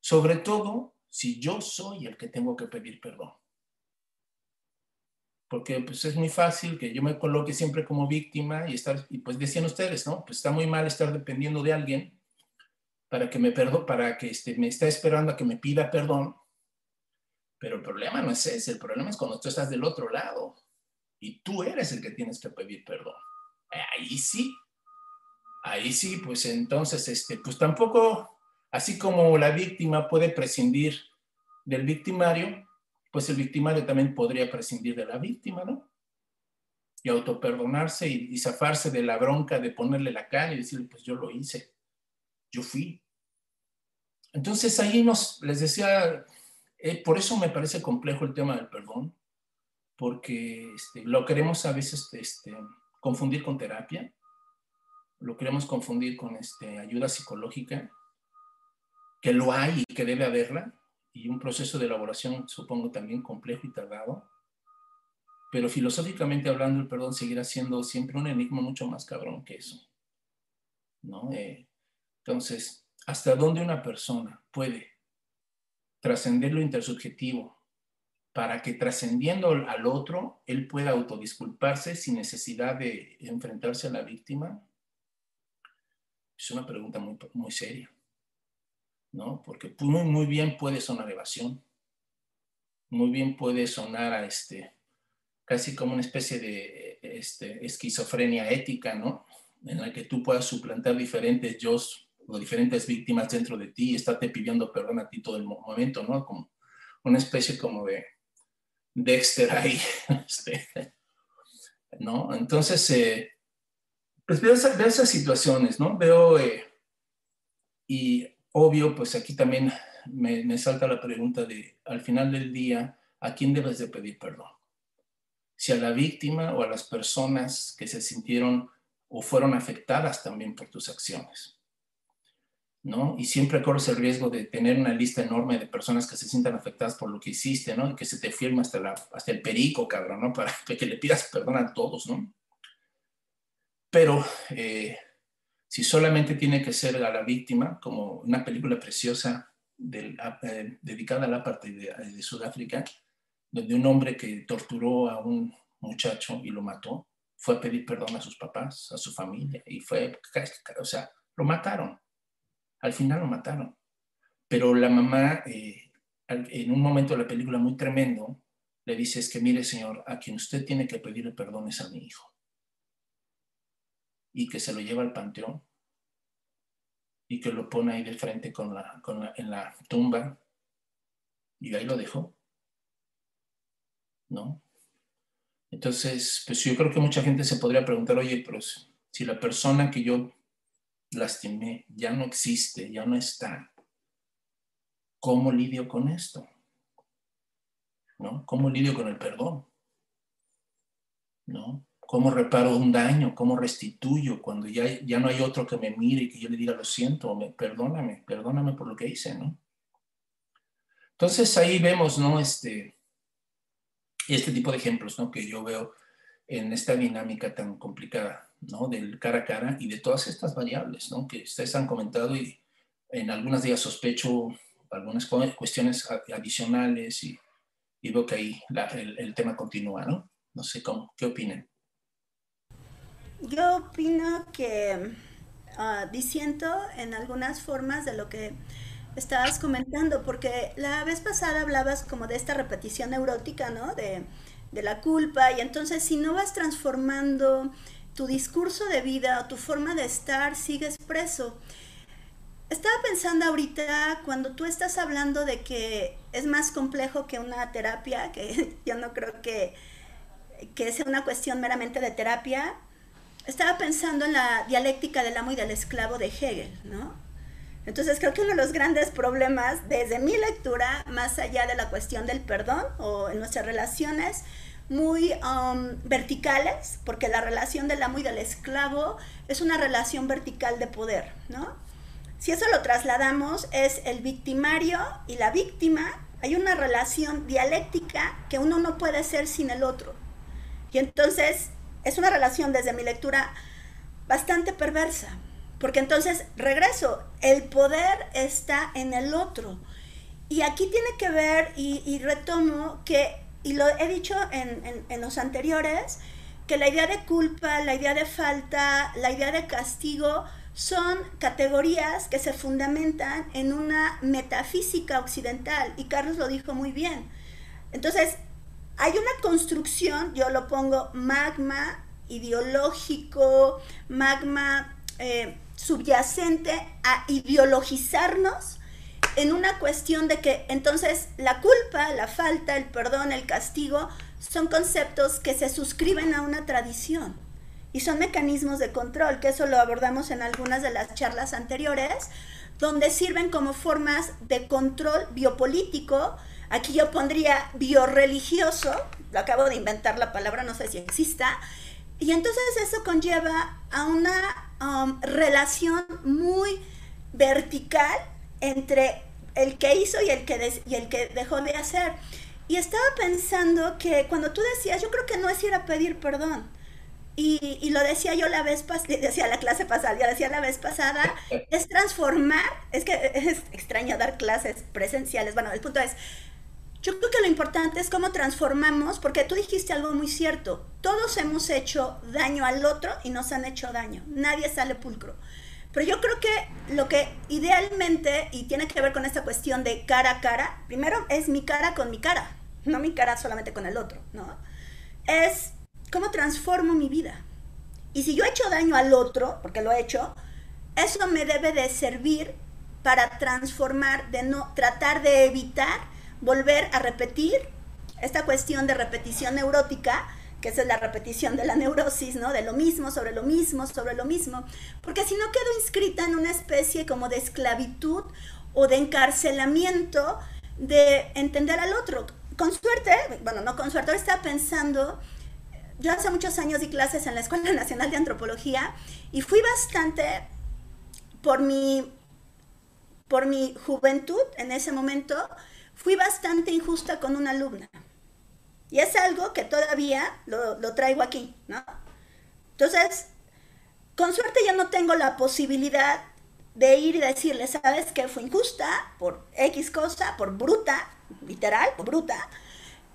Sobre todo si yo soy el que tengo que pedir perdón. Porque pues es muy fácil que yo me coloque siempre como víctima y estar, y pues decían ustedes, ¿no? Pues está muy mal estar dependiendo de alguien para que me perdone, para que este, me esté esperando a que me pida perdón Pero el problema no es ese, el problema es cuando tú estás del otro lado y tú eres el que tienes que pedir perdón. Ahí sí, ahí sí, pues entonces, este, pues tampoco, así como la víctima puede prescindir del victimario, pues el victimario también podría prescindir de la víctima, ¿no? Y autoperdonarse y, y zafarse de la bronca de ponerle la cara y decirle, pues yo lo hice, yo fui. Entonces ahí nos, les decía, eh, por eso me parece complejo el tema del perdón, porque este, lo queremos a veces este, confundir con terapia, lo queremos confundir con este, ayuda psicológica, que lo hay y que debe haberla, y un proceso de elaboración supongo también complejo y tardado, pero filosóficamente hablando el perdón seguirá siendo siempre un enigma mucho más cabrón que eso. ¿no? Eh, entonces, ¿hasta dónde una persona puede trascender lo intersubjetivo para que trascendiendo al otro, él pueda autodisculparse sin necesidad de enfrentarse a la víctima? Es una pregunta muy, muy seria, ¿no? Porque muy, muy bien puede sonar evasión, muy bien puede sonar a este, casi como una especie de este, esquizofrenia ética, ¿no? En la que tú puedas suplantar diferentes yo o diferentes víctimas dentro de ti y estarte pidiendo perdón a ti todo el momento, ¿no? Como una especie como de Dexter ahí, <laughs> este, ¿no? Entonces, eh, pues veo, esas situaciones, ¿no? Veo, eh, y obvio, pues aquí también me, me salta la pregunta de, al final del día, ¿a quién debes de pedir perdón? Si a la víctima o a las personas que se sintieron o fueron afectadas también por tus acciones. ¿No? Y siempre corres el riesgo de tener una lista enorme de personas que se sientan afectadas por lo que hiciste, ¿no? Y que se te firma hasta, el perico, cabrón, ¿no? <laughs> Para que le pidas perdón a todos, ¿no? Pero eh, si solamente tiene que ser a la víctima, como una película preciosa eh, dedicada a la parte de, de Sudáfrica, donde un hombre que torturó a un muchacho y lo mató, fue a pedir perdón a sus papás, a su familia, y fue, o sea, lo mataron al final lo mataron. Pero la mamá, eh, en un momento de la película muy tremendo, le dice, es que mire señor, a quien usted tiene que pedirle perdón es a mi hijo. Y que se lo lleva al panteón y que lo pone ahí de frente con la, en la tumba y ahí lo dejó. ¿No? Entonces, pues yo creo que mucha gente se podría preguntar, oye, pero si la persona que yo lastimé, ya no existe, ya no está. ¿Cómo lidio con esto? ¿No? ¿Cómo lidio con el perdón? ¿No? ¿Cómo reparo un daño? ¿Cómo restituyo cuando ya, ya no hay otro que me mire y que yo le diga lo siento, me, perdóname, perdóname por lo que hice, ¿no? Entonces ahí vemos, ¿no? Este, este tipo de ejemplos, ¿no? Que yo veo en esta dinámica tan complicada. ¿No? Del cara a cara y de todas estas variables, ¿no? Que ustedes han comentado y en algunas días sospecho algunas cuestiones adicionales y, y veo que ahí el, tema continúa, ¿no? No sé cómo, ¿qué opinan? Yo opino que uh, disiento en algunas formas de lo que estabas comentando, porque la vez pasada hablabas como de esta repetición neurótica, ¿no? De, de la culpa, y entonces si no vas transformando tu discurso de vida tu forma de estar sigues preso. Estaba pensando ahorita cuando tú estás hablando de que es más complejo que una terapia, que <laughs> yo no creo que, que sea una cuestión meramente de terapia, estaba pensando en la dialéctica del amo y del esclavo de Hegel, ¿no? Entonces creo que uno de los grandes problemas desde mi lectura, más allá de la cuestión del perdón o en nuestras relaciones, muy um, verticales, porque la relación del amo y del esclavo es una relación vertical de poder, ¿no? Si eso lo trasladamos, es el victimario y la víctima, hay una relación dialéctica que uno no puede ser sin el otro. Y entonces es una relación desde mi lectura bastante perversa, porque entonces regreso, el poder está en el otro. Y aquí tiene que ver, y, y retomo, que y lo he dicho en, los anteriores, que la idea de culpa, la idea de falta, la idea de castigo son categorías que se fundamentan en una metafísica occidental, y Carlos lo dijo muy bien. Entonces, hay una construcción, yo lo pongo magma ideológico, magma eh, subyacente a ideologizarnos en una cuestión de que entonces la culpa, la falta, el perdón, el castigo son conceptos que se suscriben a una tradición y son mecanismos de control, que eso lo abordamos en algunas de las charlas anteriores, donde sirven como formas de control biopolítico. Aquí yo pondría bioreligioso, lo acabo de inventar la palabra, no sé si exista, y entonces eso conlleva a una um, relación muy vertical entre el que hizo y el que, y el que dejó de hacer. Y estaba pensando que cuando tú decías, yo creo que no es ir a pedir perdón. Y, y lo decía yo la vez pasada, <laughs> decía la clase pasada, ya decía la vez pasada, <laughs> es transformar, es que <laughs> es extraño dar clases presenciales. Bueno, el punto es, yo creo que lo importante es cómo transformamos, porque tú dijiste algo muy cierto, todos hemos hecho daño al otro y nos han hecho daño, nadie sale pulcro. Pero yo creo que lo que idealmente, y tiene que ver con esta cuestión de cara a cara, primero es mi cara con mi cara, no mi cara solamente con el otro, ¿no? Es cómo transformo mi vida. Y si yo he hecho daño al otro, porque lo he hecho, eso me debe de servir para transformar, de no tratar de evitar volver a repetir esta cuestión de repetición neurótica, que esa es la repetición de la neurosis, ¿no? De lo mismo, sobre lo mismo, sobre lo mismo. Porque si no quedo inscrita en una especie como de esclavitud o de encarcelamiento de entender al otro. Con suerte, bueno, no con suerte, ahora estaba pensando, yo hace muchos años di clases en la Escuela <laughs> Nacional de Antropología y fui bastante por mi, por mi juventud en ese momento, fui bastante injusta con una alumna. Y es algo que todavía lo, traigo aquí, ¿no? Entonces, con suerte ya no tengo la posibilidad de ir y decirle, ¿sabes que Fue injusta por X cosa, por bruta, literal, por bruta.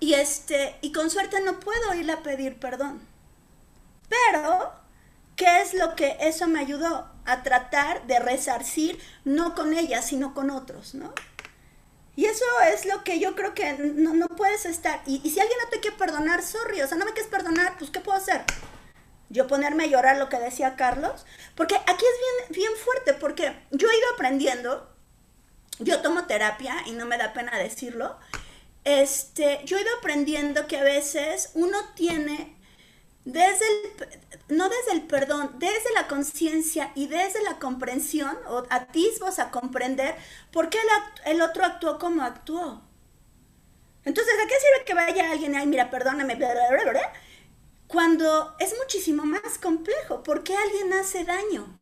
Y, este, y con suerte no puedo irle a pedir perdón. Pero, ¿qué es lo que eso me ayudó? A tratar de resarcir, no con ella, sino con otros, ¿no? Y eso es lo que yo creo que no, no puedes estar. Y, si alguien no te quiere perdonar, sorry, o sea, no me quieres perdonar, pues ¿qué puedo hacer? Yo ponerme a llorar lo que decía Carlos. Porque aquí es bien, bien fuerte, porque yo he ido aprendiendo, yo tomo terapia y no me da pena decirlo. Este, yo he ido aprendiendo que a veces uno tiene desde el, no desde el perdón, desde la conciencia y desde la comprensión, o atisbos a comprender por qué el, otro actuó como actuó. Entonces, ¿a qué sirve que vaya alguien ay, mira, perdóname, cuando es muchísimo más complejo? ¿Por qué alguien hace daño?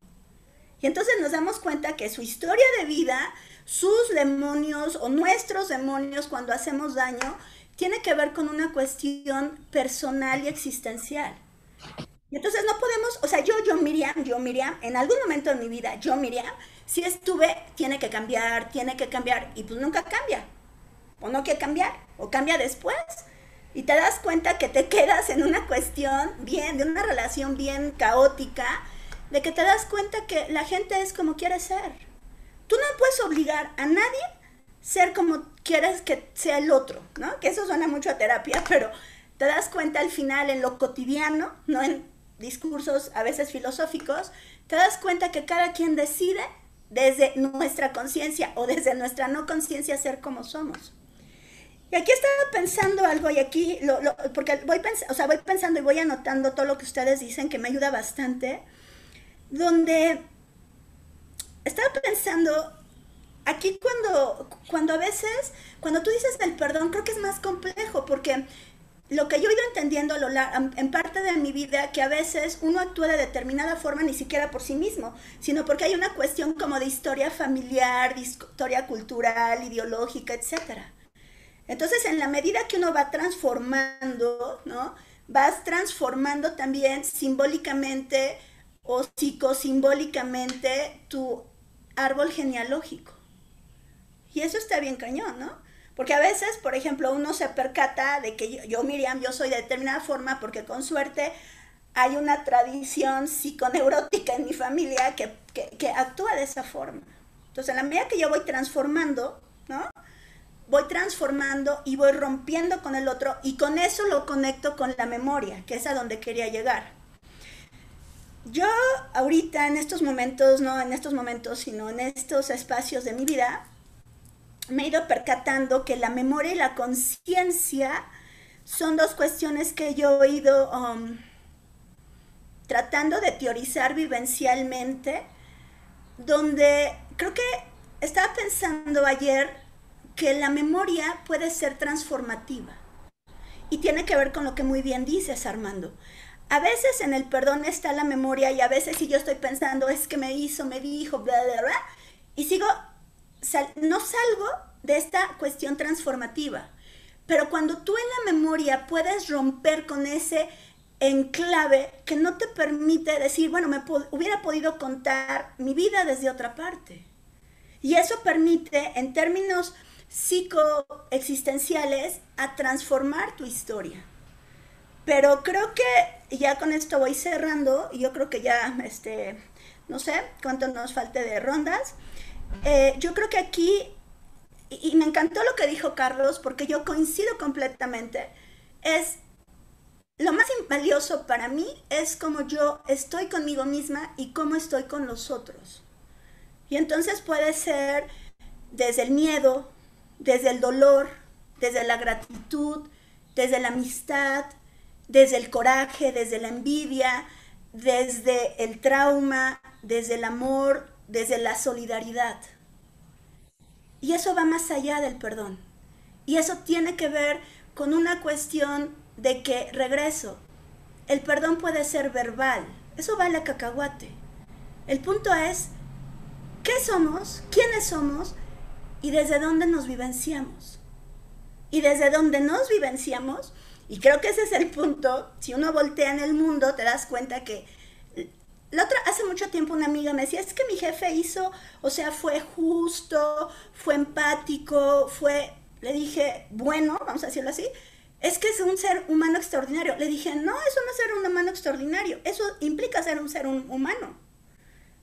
Y entonces nos damos cuenta que su historia de vida, sus demonios o nuestros demonios cuando hacemos daño, tiene que ver con una cuestión personal y existencial. Y entonces no podemos, o sea, yo, yo Miriam, yo Miriam, en algún momento de mi vida, yo Miriam, si estuve, tiene que cambiar, tiene que cambiar, y pues nunca cambia. O no quiere cambiar, o cambia después. Y te das cuenta que te <laughs> quedas en una cuestión bien, de una relación bien caótica, de que te das cuenta que la gente es como quiere ser. Tú no puedes obligar a nadie ser como quieres que sea el otro, ¿no? Que eso suena mucho a terapia, <laughs> pero te das cuenta al final en lo cotidiano, no en discursos a veces filosóficos, te das cuenta que cada quien decide desde nuestra conciencia o desde nuestra no conciencia ser como somos. Y aquí estaba pensando algo y aquí, lo, porque voy, o sea, voy pensando y voy anotando todo lo que ustedes dicen que me ayuda bastante, donde estaba pensando aquí cuando, cuando a veces, cuando tú dices del perdón, creo que es más complejo, porque lo que yo he ido entendiendo en parte de mi vida, que a veces uno actúa de determinada forma ni siquiera por sí mismo, sino porque hay una cuestión como de historia familiar, de historia cultural, ideológica, etc. Entonces, en la medida que uno va transformando, ¿no? Vas transformando también simbólicamente o psicosimbólicamente tu árbol genealógico. Y eso está bien cañón, ¿no? Porque a veces, por ejemplo, uno se percata de que yo, Miriam, yo soy de determinada forma porque con suerte hay una tradición psiconeurótica en mi familia que, que, actúa de esa forma. Entonces, en la medida que yo voy transformando, ¿no? voy transformando y voy rompiendo con el otro y con eso lo conecto con la memoria, que es a donde quería llegar. Yo ahorita en estos momentos, no en estos momentos, sino en estos espacios de mi vida, me he ido percatando que la memoria y la conciencia son dos cuestiones que yo he ido um, tratando de teorizar vivencialmente, donde creo que estaba pensando ayer que la memoria puede ser transformativa. Y tiene que ver con lo que muy bien dices, Armando. A veces en el perdón está la memoria y a veces si yo estoy pensando es que me hizo, me dijo, bla, bla, bla, y sigo, no salgo de esta cuestión transformativa. Pero cuando tú en la memoria puedes romper con ese enclave que no te permite decir, bueno, me hubiera podido contar mi vida desde otra parte. Y eso permite, en términos psicoexistenciales, a transformar tu historia. Pero creo que ya con esto voy cerrando, yo creo que ya, este, no sé cuánto nos falte de rondas. Eh, yo creo que aquí y, me encantó lo que dijo Carlos, porque yo coincido completamente, es lo más valioso para mí es cómo yo estoy conmigo misma y cómo estoy con los otros. Y entonces puede ser desde el miedo, desde el dolor, desde la gratitud, desde la amistad, desde el coraje, desde la envidia, desde el trauma, desde el amor, desde la solidaridad. Y eso va más allá del perdón. Y eso tiene que ver con una cuestión de que, regreso, el perdón puede ser verbal. Eso vale a cacahuate. El punto es, ¿qué somos? ¿Quiénes somos? Y desde dónde nos vivenciamos. Y desde dónde nos vivenciamos, y creo que ese es el punto, si uno voltea en el mundo, te das cuenta que la otra, hace mucho tiempo una amiga me decía, es que mi jefe hizo, o sea, fue justo, fue empático, fue, le dije, bueno, vamos a decirlo así, es que es un ser humano extraordinario. Le dije, no, eso no es ser un humano extraordinario, eso implica ser un ser humano.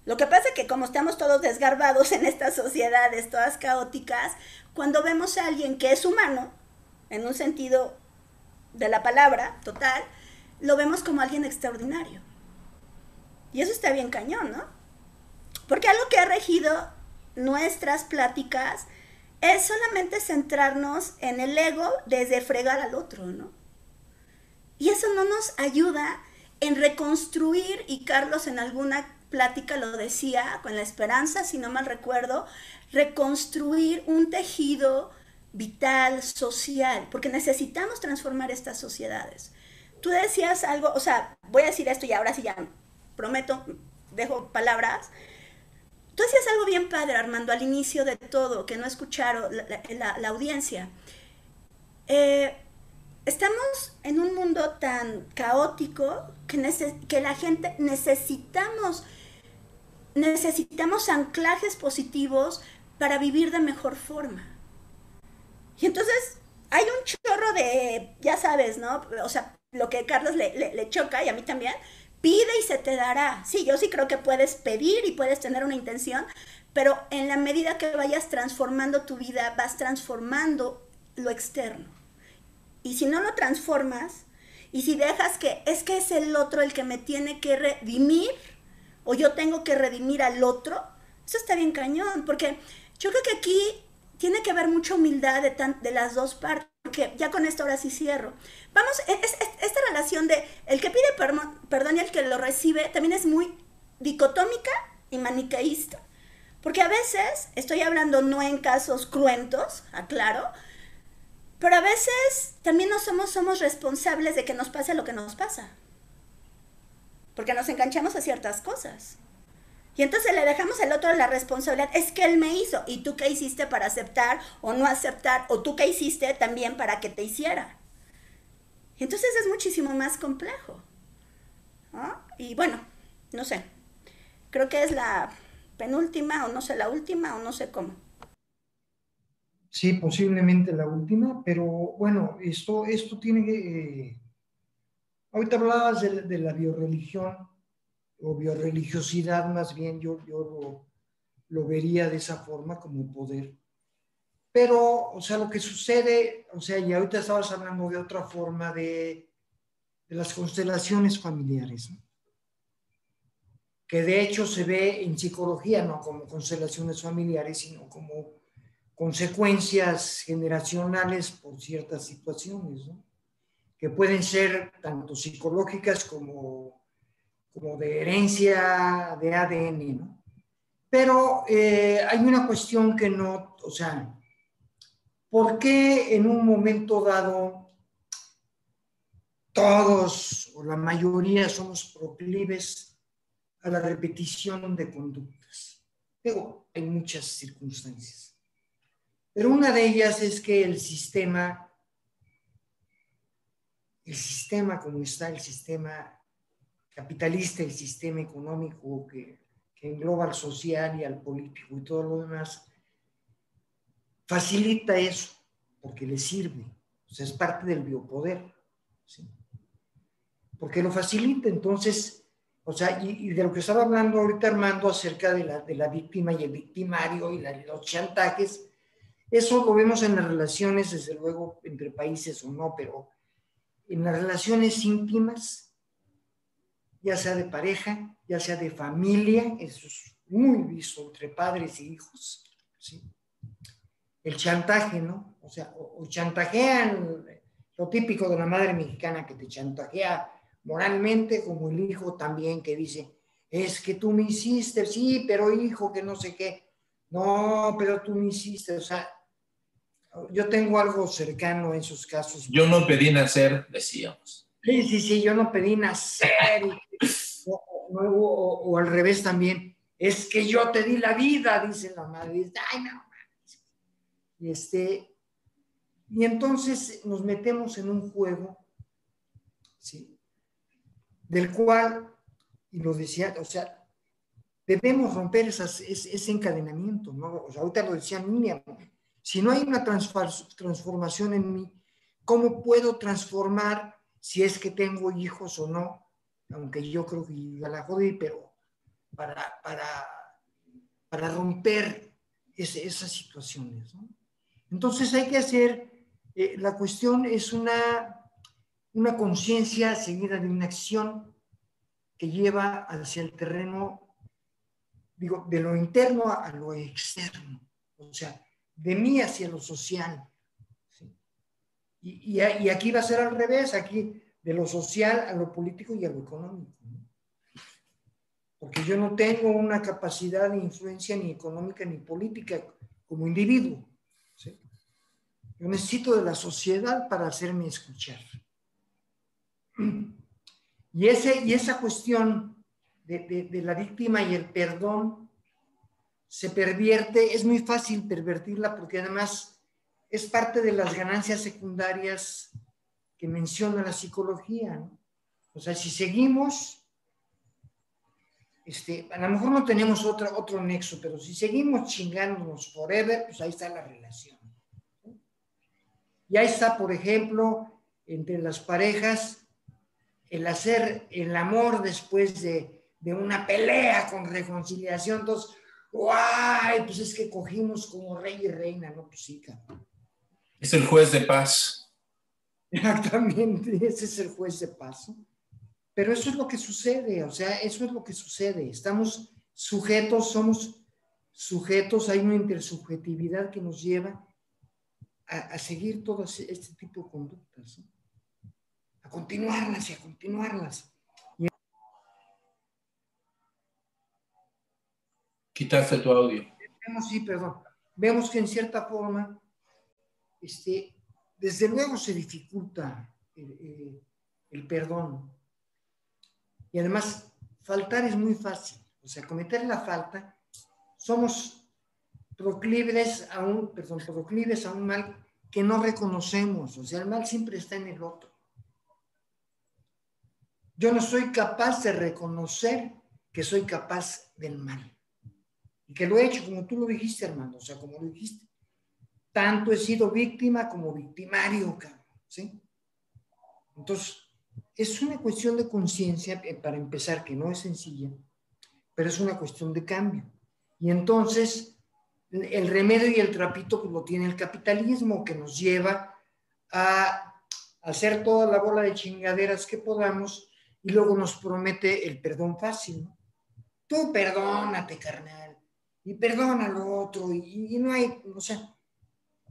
Lo que pasa es que como estamos todos desgarbados en estas sociedades, todas caóticas, cuando vemos a alguien que es humano, en un sentido de la palabra total, lo vemos como alguien extraordinario. Y eso está bien cañón, ¿no? Porque algo que ha regido nuestras pláticas es solamente centrarnos en el ego desde fregar al otro, ¿no? Y eso no nos ayuda en reconstruir, y Carlos en alguna plática lo decía, con la esperanza, si no mal recuerdo, reconstruir un tejido vital, social, porque necesitamos transformar estas sociedades. Tú decías algo, o sea, voy a decir esto y ahora sí ya prometo, dejo palabras. Tú decías algo bien padre, Armando, al inicio de todo, que no escucharon la, audiencia. Eh, estamos en un mundo tan caótico que, que la gente necesitamos, necesitamos anclajes positivos para vivir de mejor forma. Y entonces hay un chorro de, ya sabes, ¿no? O sea, lo que Carlos le, le choca y a mí también, Pide y se te dará. Sí, yo sí creo que puedes pedir y puedes tener una intención, pero en la medida que vayas transformando tu vida, vas transformando lo externo. Y si no lo transformas, y si dejas que es que es el otro el que me tiene que redimir, o yo tengo que redimir al otro, eso está bien cañón, porque yo creo que aquí tiene que haber mucha humildad de, de las dos partes porque ya con esto ahora sí cierro. Vamos, e, esta relación de el que pide perdón y el que lo recibe también es muy dicotómica y maniqueísta. Porque a veces, estoy hablando no en casos cruentos, aclaro, pero a veces también no somos, somos responsables de que nos pase lo que nos pasa. Porque nos enganchamos a ciertas cosas. Y entonces le dejamos al otro la responsabilidad, es que él me hizo, y tú qué hiciste para aceptar o no aceptar, o tú qué hiciste también para que te hiciera. Y entonces es muchísimo más complejo. Y bueno, no sé, creo que es la penúltima, o no sé, la última, o no sé cómo. Sí, posiblemente la última, pero bueno, esto, esto tiene que... Eh, ahorita hablabas de, de la bioreligión o bioreligiosidad más bien, yo, yo lo, vería de esa forma como poder. Pero, o sea, lo que sucede, o sea, y ahorita estabas hablando de otra forma de, de las constelaciones familiares, que de hecho se ve en psicología no como constelaciones familiares, sino como consecuencias generacionales por ciertas situaciones, ¿no? que pueden ser tanto psicológicas como, como de herencia de ADN. ¿no? Pero eh, hay una cuestión que no, o sea, ¿por qué en un momento dado todos o la mayoría somos proclives a la repetición de conductas. Luego, hay muchas circunstancias. Pero una de ellas es que el sistema, el sistema como está, el sistema capitalista, el sistema económico que, que engloba al social y al político y todo lo demás, facilita eso porque le sirve. O sea, es parte del biopoder. ¿sí? Porque lo facilita, entonces o sea, y, de lo que estaba hablando ahorita Armando acerca de la, de la víctima y el victimario y los chantajes, eso lo vemos en las relaciones, desde luego, entre países o no, pero en las relaciones íntimas, ya sea de pareja, ya sea de familia, eso es muy visto entre padres e hijos. El chantaje, ¿no? O sea, o chantajean, lo típico de la madre mexicana que te chantajea moralmente, como el hijo también que dice, es que tú me hiciste, sí, pero hijo, que no sé qué. No, pero tú me hiciste, o sea, yo tengo algo cercano en esos casos. Yo no pedí nacer, decíamos. Sí, sí, sí, yo no pedí nacer. o, al revés también. Es que yo te di la vida, dice la madre. Ay, no. Y, este, y entonces nos metemos en un juego, ¿sí? del cual, y lo decía, o sea, debemos romper ese, encadenamiento, ¿no? O sea, ahorita lo decía Miriam, si no hay una transformación en mí, ¿cómo puedo transformar si es que tengo hijos o no? Aunque yo creo que ya la jodí, pero para, para, para romper esas situaciones. Entonces hay que hacer, eh, la cuestión es una una conciencia seguida de una acción que lleva hacia el terreno, digo, de lo interno a lo externo, o sea, de mí hacia lo social. Y, aquí va a ser al revés, aquí de lo social a lo político y a lo económico. Porque yo no tengo una capacidad de influencia ni económica ni política como individuo. Yo necesito de la sociedad para hacerme escuchar. <clears throat> Y, ese, y esa cuestión de, de, la víctima y el perdón se pervierte, es muy fácil pervertirla porque además es parte de las ganancias secundarias que menciona la psicología. O sea, si seguimos, este, a lo mejor no tenemos otro, nexo, pero si seguimos chingándonos forever, pues ahí está la relación. Y ahí está, por ejemplo, entre las parejas, el hacer el amor después de, una pelea con reconciliación. Entonces, ¡guay! Pues es que cogimos como rey y reina, ¿no? Pues sí, Es el juez de paz. Exactamente, ese es el juez de paz. Pero eso es lo que sucede, o sea, eso es lo que sucede. Estamos sujetos, somos sujetos, hay una intersubjetividad que nos lleva a, a seguir todo este tipo de conductas. ¿no? continuarlas y a continuarlas. Quitaste tu audio. Vemos, sí, perdón. Vemos que en cierta forma, este, desde luego se dificulta el, el perdón. Y además, faltar es muy fácil. O sea, cometer la falta, somos proclives a un, perdón, proclives a un mal que no reconocemos. O sea, el mal siempre está en el otro. Yo no soy capaz de reconocer que soy capaz del mal. Y que lo he hecho, como tú lo dijiste, hermano, o sea, como lo dijiste. Tanto he sido víctima como victimario, ¿sí? Entonces, es una cuestión de conciencia, eh, para empezar, que no es sencilla, pero es una cuestión de cambio. Y entonces, el remedio y el trapito pues, lo tiene el capitalismo, que nos lleva a hacer toda la bola de chingaderas que podamos y luego nos promete el perdón fácil. Tú perdónate, carnal, y perdona al otro, y, no hay, o sea,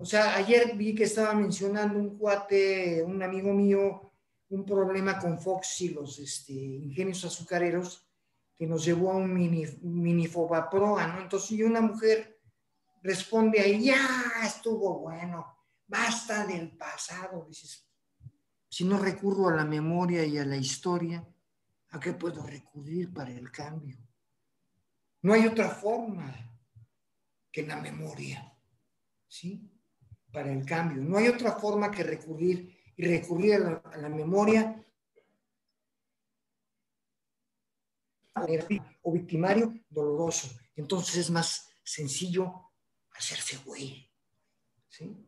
o sea, ayer vi que estaba mencionando un cuate, un amigo mío, un problema con Fox y los este, ingenios azucareros que nos llevó a un mini, mini fobaproa, ¿no? Entonces, y una mujer responde ahí, ya estuvo bueno, basta del pasado. Dices, si no recurro a la memoria y a la historia, ¿a qué puedo recurrir para el cambio? No hay otra forma que la memoria, ¿sí? Para el cambio. No hay otra forma que recurrir y recurrir a la, a la memoria o victimario doloroso. Entonces es más sencillo hacerse güey. ¿sí?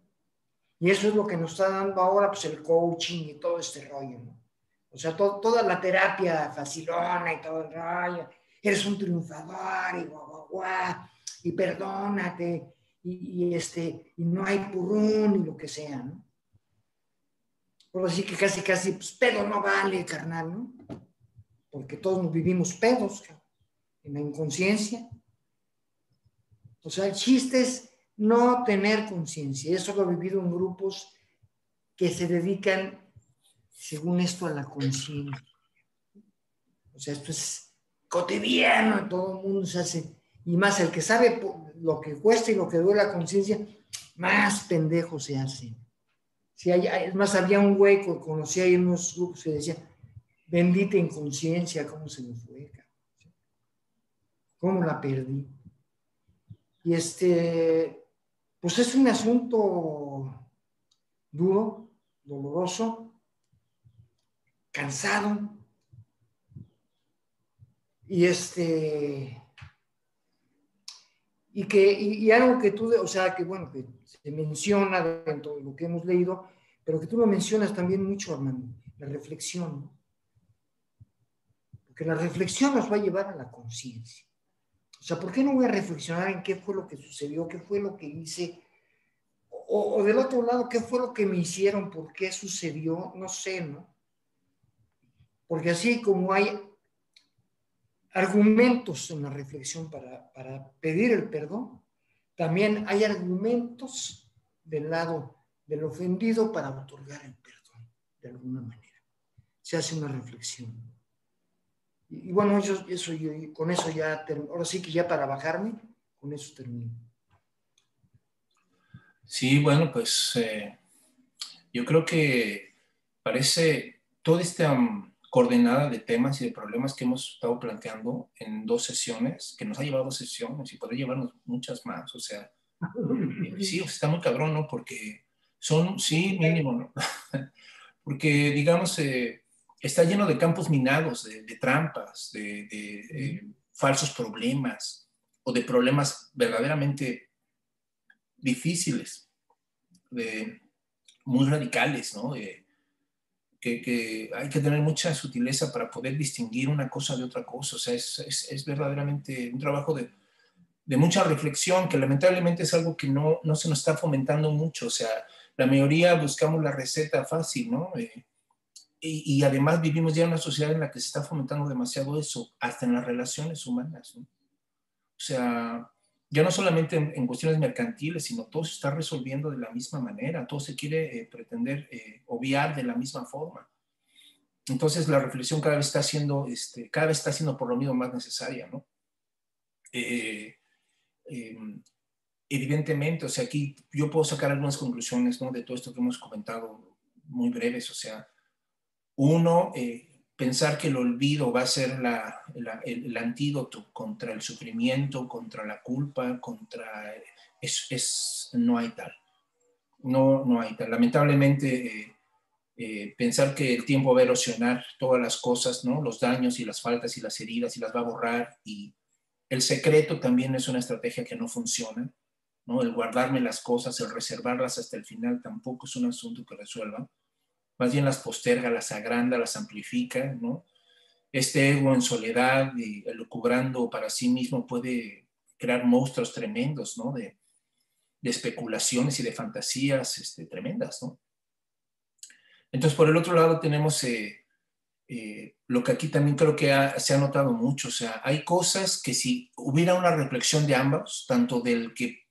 Y eso es lo que nos está dando ahora pues, el coaching y todo este rollo. ¿no? O sea, toda la terapia facilona y todo el rollo. Eres un triunfador y guau, guau, guau, y perdónate y, este, y no hay purrún y lo que sea, ¿no? Por así que casi, casi, pues pedo no vale, carnal, ¿no? Porque todos nos vivimos pedos, en la inconsciencia. O sea, el chiste es no tener conciencia. Eso lo he vivido en grupos que se dedican, según esto, a la conciencia. O sea, esto es cotidiano, todo el mundo se hace. Y más el que sabe lo que cuesta y lo que duele la conciencia, más pendejo se hace. Si hay, es más, había un hueco, conocí ahí unos grupos que decía, bendita inconsciencia, ¿cómo se me fue? ¿Cómo la perdí? Y este, pues es un asunto duro, doloroso, cansado. Y este, y que, y, algo que tú, o sea, que bueno, que se menciona dentro de lo que hemos leído, pero que tú lo mencionas también mucho, Armando, la reflexión. Porque la reflexión nos va a llevar a la conciencia. O sea, ¿por qué no voy a reflexionar en qué fue lo que sucedió, qué fue lo que hice? O, del otro lado, ¿qué fue lo que me hicieron? ¿Por qué sucedió? No sé, ¿no? Porque así como hay argumentos en la reflexión para, para pedir el perdón, también hay argumentos del lado del ofendido para otorgar el perdón, de alguna manera. Se hace una reflexión. Y, bueno, eso, eso yo, con eso ya, ahora sí que ya para bajarme, con eso termino. Sí, bueno, pues eh, yo creo que parece toda esta um, coordenada de temas y de problemas que hemos estado planteando en dos sesiones, que nos ha llevado sesiones y podría llevarnos muchas más, o sea, sí, está muy cabrón, ¿no? Porque son, sí, mínimo, ¿no? <laughs> Porque, digamos, eh, está lleno de campos minados, de, trampas, de, eh, falsos problemas o de problemas verdaderamente difíciles, muy radicales, ¿no? Que, hay que tener mucha sutileza para poder distinguir una cosa de otra cosa. O sea, es, verdaderamente un trabajo de, mucha reflexión, que lamentablemente es algo que no, no, se nos está fomentando mucho. O sea, la mayoría buscamos la receta fácil, ¿no? Eh, y, además vivimos ya en una sociedad en la que se está fomentando demasiado eso, hasta en las relaciones humanas. O sea, ya no solamente en, cuestiones mercantiles, sino todo se está resolviendo de la misma manera, todo se quiere eh, pretender eh, obviar de la misma forma. Entonces la reflexión cada vez está siendo, este, cada vez está siendo por lo mismo más necesaria, ¿no? Eh, em, evidentemente, o sea, aquí yo puedo sacar algunas conclusiones, ¿no? De todo esto que hemos comentado muy breves, o sea, uno, pensar que el olvido va a ser el, antídoto contra el sufrimiento, contra la culpa, contra... Es, no hay tal. No, no hay tal. Lamentablemente, eh, eh, pensar que el tiempo va a erosionar todas las cosas, ¿no? los daños y las faltas y las heridas y las va a borrar. Y el secreto también es una estrategia que no funciona. ¿no? El guardarme las cosas, el reservarlas hasta el final tampoco es un asunto que resuelva más bien las posterga, las agranda, las amplifica, ¿no? Este ego en soledad y lucubrando para sí mismo puede crear monstruos tremendos, ¿no? De, especulaciones y de fantasías este, tremendas, ¿no? Entonces, por el otro lado tenemos eh, eh, lo que aquí también creo que se ha notado mucho, o sea, hay cosas que si hubiera una reflexión de ambos, tanto del que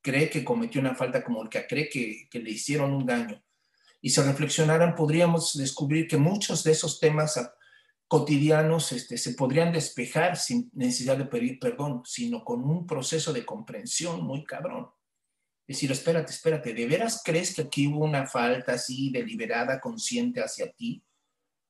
cree que cometió una falta como el que cree que, que le hicieron un daño, y se reflexionaran, podríamos descubrir que muchos de esos temas cotidianos este, se podrían despejar sin necesidad de pedir perdón, sino con un proceso de comprensión muy cabrón. Decir, espérate, espérate, ¿de veras crees que aquí hubo una falta así deliberada, consciente hacia ti?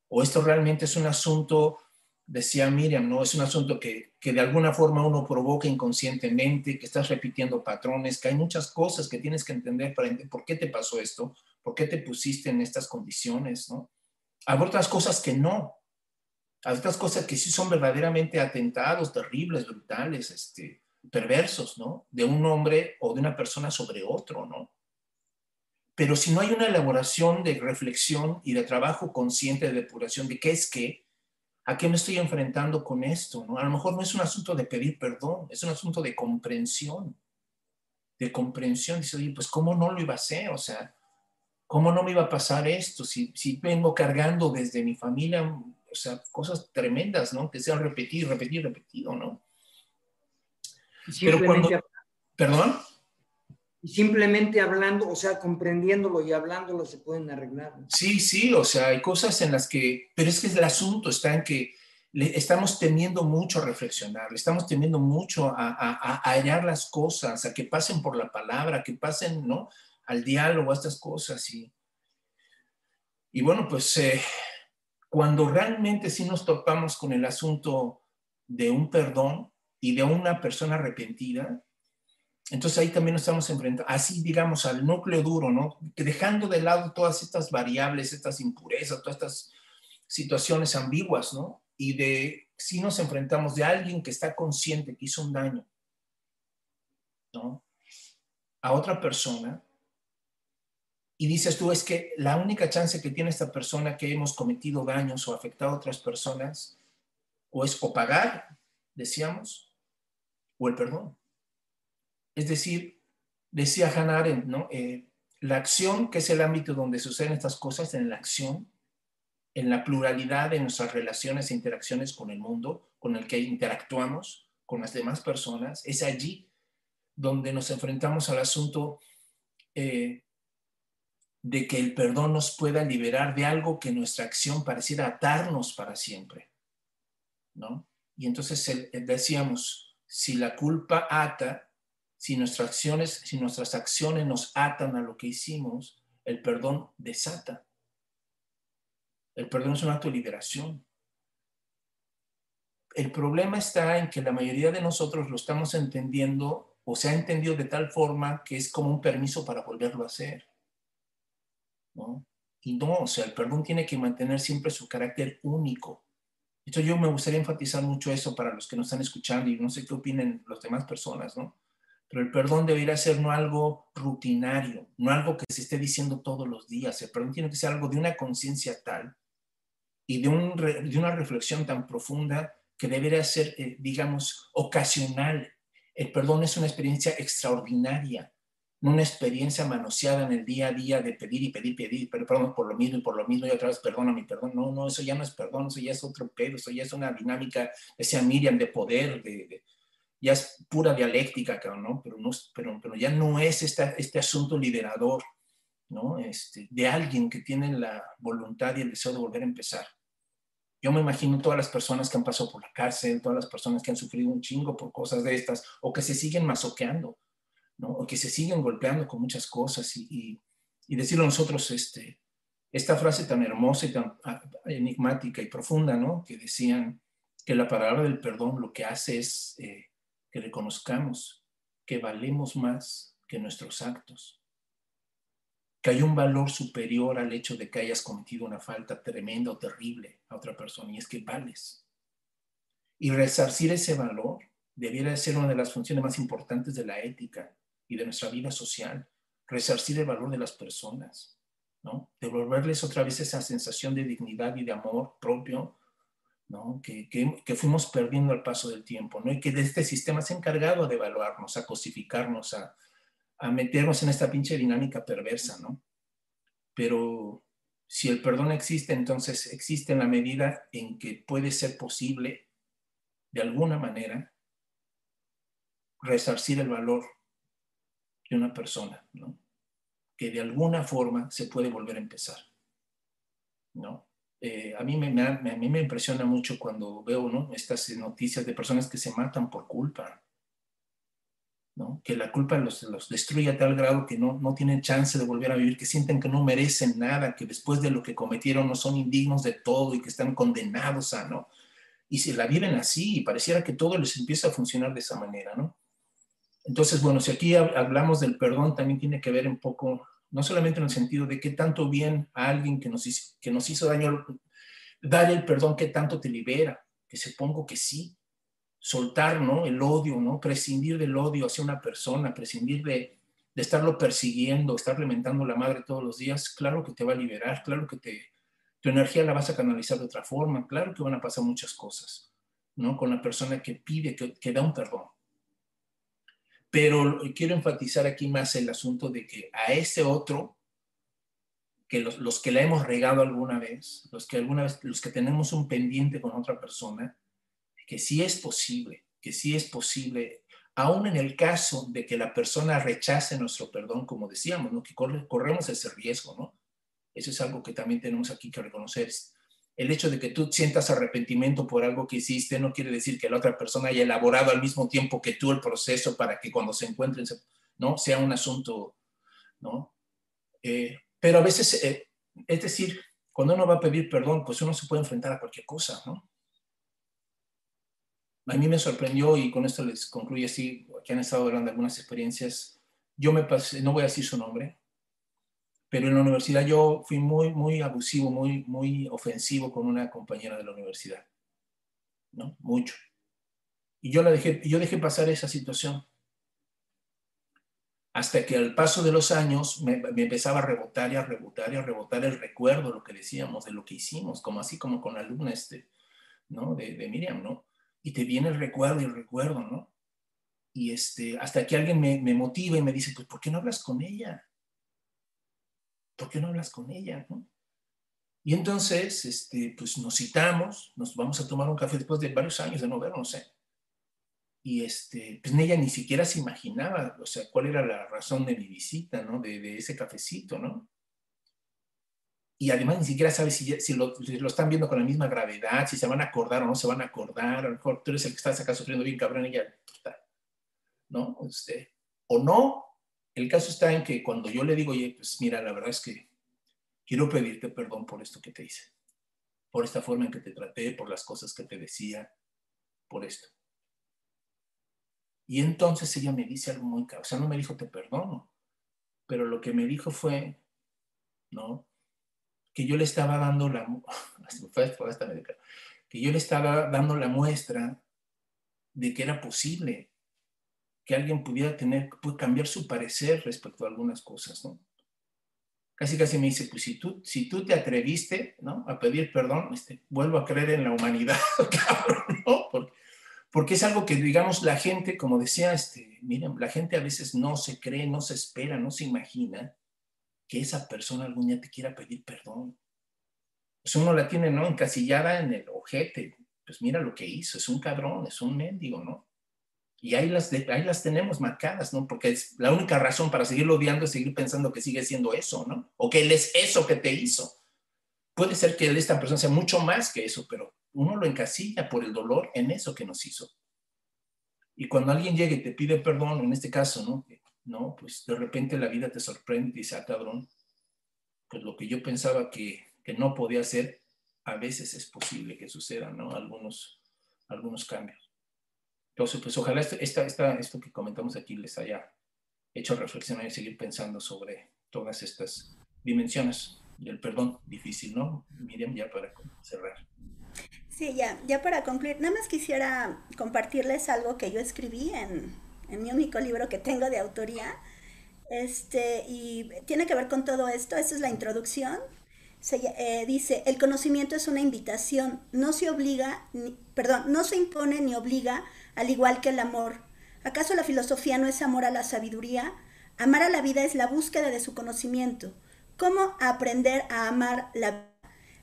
¿O esto realmente es un asunto, decía Miriam, no es un asunto que, que de alguna forma uno provoca inconscientemente, que estás repitiendo patrones, que hay muchas cosas que tienes que entender para entender por qué te pasó esto, por qué te pusiste en estas condiciones, ¿no? Hay otras cosas que no, a estas cosas que sí son verdaderamente atentados terribles, brutales, este, perversos, ¿no? De un hombre o de una persona sobre otro, ¿no? Pero si no hay una elaboración de reflexión y de trabajo consciente de depuración de qué es qué, ¿a qué me estoy enfrentando con esto? ¿no? A lo mejor no es un asunto de pedir perdón, es un asunto de comprensión, de comprensión. Dice, oye, pues ¿cómo no lo iba a hacer? O sea, ¿cómo no me iba a pasar esto? Si, si vengo cargando desde mi familia o sea, cosas tremendas, ¿no? Que se han repetido, repetido, repetido, ¿no? Pero cuando, ¿Perdón? Y simplemente hablando, o sea, comprendiéndolo y hablándolo se pueden arreglar. Sí, sí, o sea, hay cosas en las que, pero es que el asunto está en que le, estamos temiendo mucho a reflexionar, estamos temiendo mucho a, a, hallar las cosas, a que pasen por la palabra, que pasen, ¿no? Al diálogo, a estas cosas. Y, y bueno, pues eh, cuando realmente sí nos topamos con el asunto de un perdón y de una persona arrepentida, entonces ahí también nos estamos enfrentando, así digamos, al núcleo duro, ¿no? Dejando de lado todas estas variables, estas impurezas, todas estas situaciones ambiguas, ¿no? Y de si nos enfrentamos de alguien que está consciente que hizo un daño, ¿no? A otra persona y dices tú, es que la única chance que tiene esta persona que hemos cometido daños o afectado a otras personas, o es o pagar, decíamos, o el perdón. Es decir, decía Hannah Arendt, ¿no? Eh, la acción, que es el ámbito donde suceden estas cosas, en la acción, en la pluralidad de nuestras relaciones e interacciones con el mundo, con el que interactuamos, con las demás personas, es allí donde nos enfrentamos al asunto eh, de que el perdón nos pueda liberar de algo que nuestra acción pareciera atarnos para siempre. ¿No? Y entonces decíamos, si la culpa ata, si nuestras acciones, si nuestras acciones nos atan a lo que hicimos, el perdón desata. El perdón es un acto de liberación. El problema está en que la mayoría de nosotros lo estamos entendiendo o se ha entendido de tal forma que es como un permiso para volverlo a hacer. Y no, o sea, el perdón tiene que mantener siempre su carácter único. Esto yo me gustaría enfatizar mucho eso para los que nos están escuchando y no sé qué opinen las demás personas, ¿no? Pero el perdón debería ser no algo rutinario, no algo que se esté diciendo todos los días. El perdón tiene que ser algo de una conciencia tal y de, un, de, una reflexión tan profunda que debería ser, eh, digamos, ocasional. El perdón es una experiencia extraordinaria no una experiencia manoseada en el día a día de pedir y pedir, pedir, pero perdón por lo mismo y por lo mismo y otra vez perdóname, perdón. No, no, eso ya no es perdón, eso ya es otro pedo, eso ya es una dinámica, decía Miriam, de poder, de, ya es pura dialéctica, ¿no? Pero, no, pero, pero ya no es esta, este asunto liberador, ¿no? Este, de alguien que tiene la voluntad y el deseo de volver a empezar. Yo me imagino todas las personas que han pasado por la cárcel, todas las personas que han sufrido un chingo por cosas de estas, o que se siguen masoqueando o que se siguen golpeando con muchas cosas y, y, decirlo nosotros, este, esta frase tan hermosa y tan enigmática y profunda, ¿no? Que decían que la palabra del perdón lo que hace es eh, que reconozcamos que valemos más que nuestros actos, que hay un valor superior al hecho de que hayas cometido una falta tremenda o terrible a otra persona, y es que vales. Y resarcir ese valor debiera ser una de las funciones más importantes de la ética, y de nuestra vida social, resarcir el valor de las personas, ¿no? Devolverles otra vez esa sensación de dignidad y de amor propio, ¿no? Que, que, fuimos perdiendo al paso del tiempo, ¿no? Y que este sistema se ha encargado de evaluarnos, a cosificarnos, a, a meternos en esta pinche dinámica perversa, ¿no? Pero si el perdón existe, entonces existe en la medida en que puede ser posible, de alguna manera, resarcir el valor de una persona, ¿no? Que de alguna forma se puede volver a empezar, ¿no? Eh, a, mí me, a mí me impresiona mucho cuando veo ¿no? estas noticias de personas que se matan por culpa, que la culpa los, los, destruye a tal grado que no, no tienen chance de volver a vivir, que sienten que no merecen nada, que después de lo que cometieron no son indignos de todo y que están condenados a, ¿no? Y si la viven así, y pareciera que todo les empieza a funcionar de esa manera, ¿no? Entonces, bueno, si aquí hablamos del perdón, también tiene que ver un poco, no solamente en el sentido de qué tanto bien a alguien que nos hizo, que nos hizo daño, dar el perdón, qué tanto te libera, que se pongo que sí, soltar ¿no? el odio, ¿no? prescindir del odio hacia una persona, prescindir de, de estarlo persiguiendo, estarle mentando la madre todos los días, claro que te va a liberar, claro que te, tu energía la vas a canalizar de otra forma, claro que van a pasar muchas cosas, ¿no? Con la persona que pide, que, que da un perdón. Pero quiero enfatizar aquí más el asunto de que a ese otro, que los, los que la hemos regado alguna vez, los que alguna vez, los que tenemos un pendiente con otra persona, que sí es posible, que sí es posible, aún en el caso de que la persona rechace nuestro perdón, como decíamos, ¿no? que corremos ese riesgo, ¿no? Eso es algo que también tenemos aquí que reconocer. El hecho de que tú sientas arrepentimiento por algo que hiciste no quiere decir que la otra persona haya elaborado al mismo tiempo que tú el proceso para que cuando se encuentren, ¿no? Sea un asunto, ¿no? Eh, pero a veces, eh, es decir, cuando uno va a pedir perdón, pues uno se puede enfrentar a cualquier cosa, ¿no? a mí me sorprendió y con esto les concluye así, que han estado hablando algunas experiencias. Yo me no voy a decir su nombre, pero en la universidad yo fui muy, muy abusivo, muy, muy ofensivo con una compañera de la universidad, ¿no? Mucho. Y yo la dejé, yo dejé pasar esa situación. Hasta que al paso de los años me, empezaba a rebotar y a rebotar y a rebotar el recuerdo, lo que decíamos, de lo que hicimos, como así como con la alumna este, ¿no? De, Miriam, ¿no? y te viene el recuerdo y el recuerdo, ¿no? Y este, hasta que alguien me, me motiva y me dice, pues, ¿por qué no hablas con ella? ¿Por qué no hablas con ella? ¿no? Y entonces, este, pues nos citamos, nos vamos a tomar un café después de varios años de no vernos, ¿eh? Y este, pues ella ni siquiera se imaginaba, o sea, cuál era la razón de mi visita, ¿no? De, de ese cafecito, ¿no? y además ni siquiera sabes si, lo, están viendo con la misma gravedad, si se van a acordar o no se van a acordar, a lo mejor tú eres el que estás acá sufriendo bien cabrón ya, ¿no? Este, o no, el caso está en que cuando yo le digo, oye, pues mira, la verdad es que quiero pedirte perdón por esto que te hice, por esta forma en que te traté, por las cosas que te decía, por esto. Y entonces ella me dice algo muy caro, o sea, no me dijo te perdono, pero lo que me dijo fue, ¿no? que yo le estaba dando la <laughs> que yo le estaba dando la muestra de que era posible que alguien pudiera tener, cambiar su parecer respecto a algunas cosas, ¿no? Casi casi me dice, pues si tú, si tú te atreviste, ¿no? A pedir perdón, este, vuelvo a creer en la humanidad, <laughs> cabrón, ¿no? Porque, porque, es algo que, digamos, la gente, como decía, este, miren, la gente a veces no se cree, no se espera, no se imagina que esa persona algún día te quiera pedir perdón. Pues uno la tiene, ¿no? Encasillada en el ojete. Pues mira lo que hizo, es un cabrón, es un mendigo, ¿no? Y ahí las, ahí las tenemos marcadas, ¿no? Porque es la única razón para seguirlo odiando es seguir pensando que sigue siendo eso, ¿no? O que él es eso que te hizo. Puede ser que esta persona sea mucho más que eso, pero uno lo encasilla por el dolor en eso que nos hizo. Y cuando alguien llega y te pide perdón, en este caso, ¿no? ¿no? Pues de repente la vida te sorprende y dice, ah, cabrón, pues lo que yo pensaba que, que no podía hacer, a veces es posible que sucedan, ¿no? Algunos, algunos cambios. Entonces, pues ojalá esto, esta, esta, esto que comentamos aquí les haya hecho reflexionar y seguir pensando sobre todas estas dimensiones del perdón difícil, ¿no? Miriam, ya para cerrar. Sí, ya, ya para concluir, nada más quisiera compartirles algo que yo escribí en, en mi único libro que tengo de autoría. Este, y tiene que ver con todo esto. Esta es la introducción. Se, eh, dice, el conocimiento es una invitación, no se obliga, perdón, no se impone ni obliga, al igual que el amor. ¿Acaso la filosofía no es amor a la sabiduría? Amar a la vida es la búsqueda de su conocimiento. ¿Cómo aprender a amar la vida?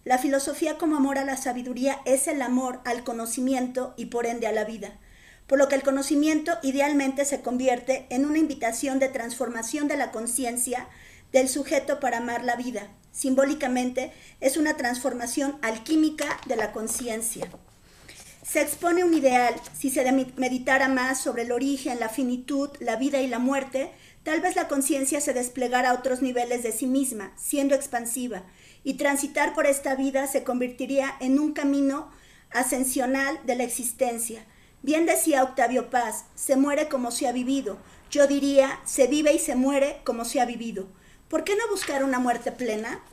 La filosofía como amor a la sabiduría es el amor al conocimiento y por ende a la vida, por lo que el conocimiento idealmente se convierte en una invitación de transformación de la conciencia del sujeto para amar la vida. Simbólicamente es una transformación alquímica de la conciencia. Se expone un ideal, si se meditara más sobre el origen, la finitud, la vida y la muerte, tal vez la conciencia se desplegara a otros niveles de sí misma, siendo expansiva, y transitar por esta vida se convertiría en un camino ascensional de la existencia. Bien decía Octavio Paz, se muere como se ha vivido. Yo diría, se vive y se muere como se ha vivido. ¿Por qué no buscar una muerte plena?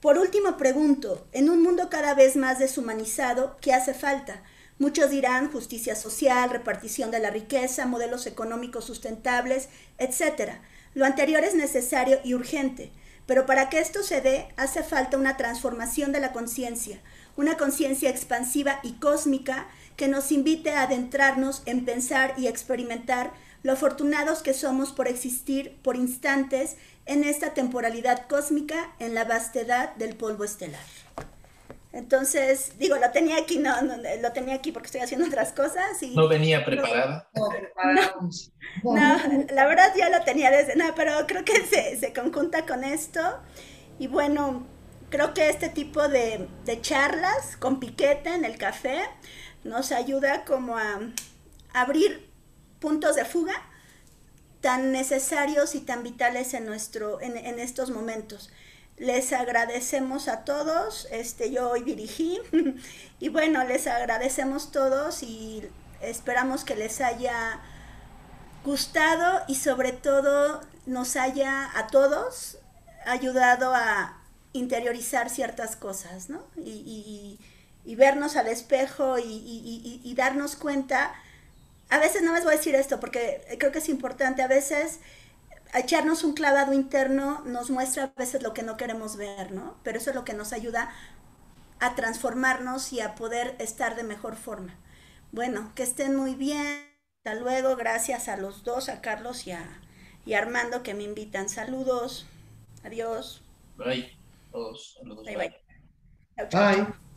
Por último, pregunto, en un mundo cada vez más deshumanizado, ¿qué hace falta? Muchos dirán justicia social, repartición de la riqueza, modelos económicos sustentables, etc. Lo anterior es necesario y urgente, pero para que esto se dé hace falta una transformación de la conciencia, una conciencia expansiva y cósmica que nos invite a adentrarnos en pensar y experimentar lo afortunados que somos por existir por instantes en esta temporalidad cósmica en la vastedad del polvo estelar. Entonces, digo, lo tenía aquí, no, no, lo tenía aquí porque estoy haciendo otras cosas. Y, ¿No venía preparada? No, la verdad ya lo tenía desde, no, pero creo que se, se conjunta con esto. Y bueno, creo que este tipo de, de, charlas con piquete en el café nos ayuda como a abrir puntos de fuga tan necesarios y tan vitales en, nuestro, en, en estos momentos. Les agradecemos a todos, este, yo hoy dirigí, <laughs> y bueno, les agradecemos todos y esperamos que les haya gustado y sobre todo nos haya a todos ayudado a interiorizar ciertas cosas, ¿no? Y, y, vernos al espejo y, y, darnos cuenta, a veces no les voy a decir esto porque creo que es importante, a veces echarnos un clavado interno nos muestra a veces lo que no queremos ver, ¿no? Pero eso es lo que nos ayuda a transformarnos y a poder estar de mejor forma. Bueno, que estén muy bien. Hasta luego. Gracias a los dos, a Carlos y a, y Armando que me invitan. Saludos. Adiós. Bye. Todos. Saludos. Bye. bye. bye.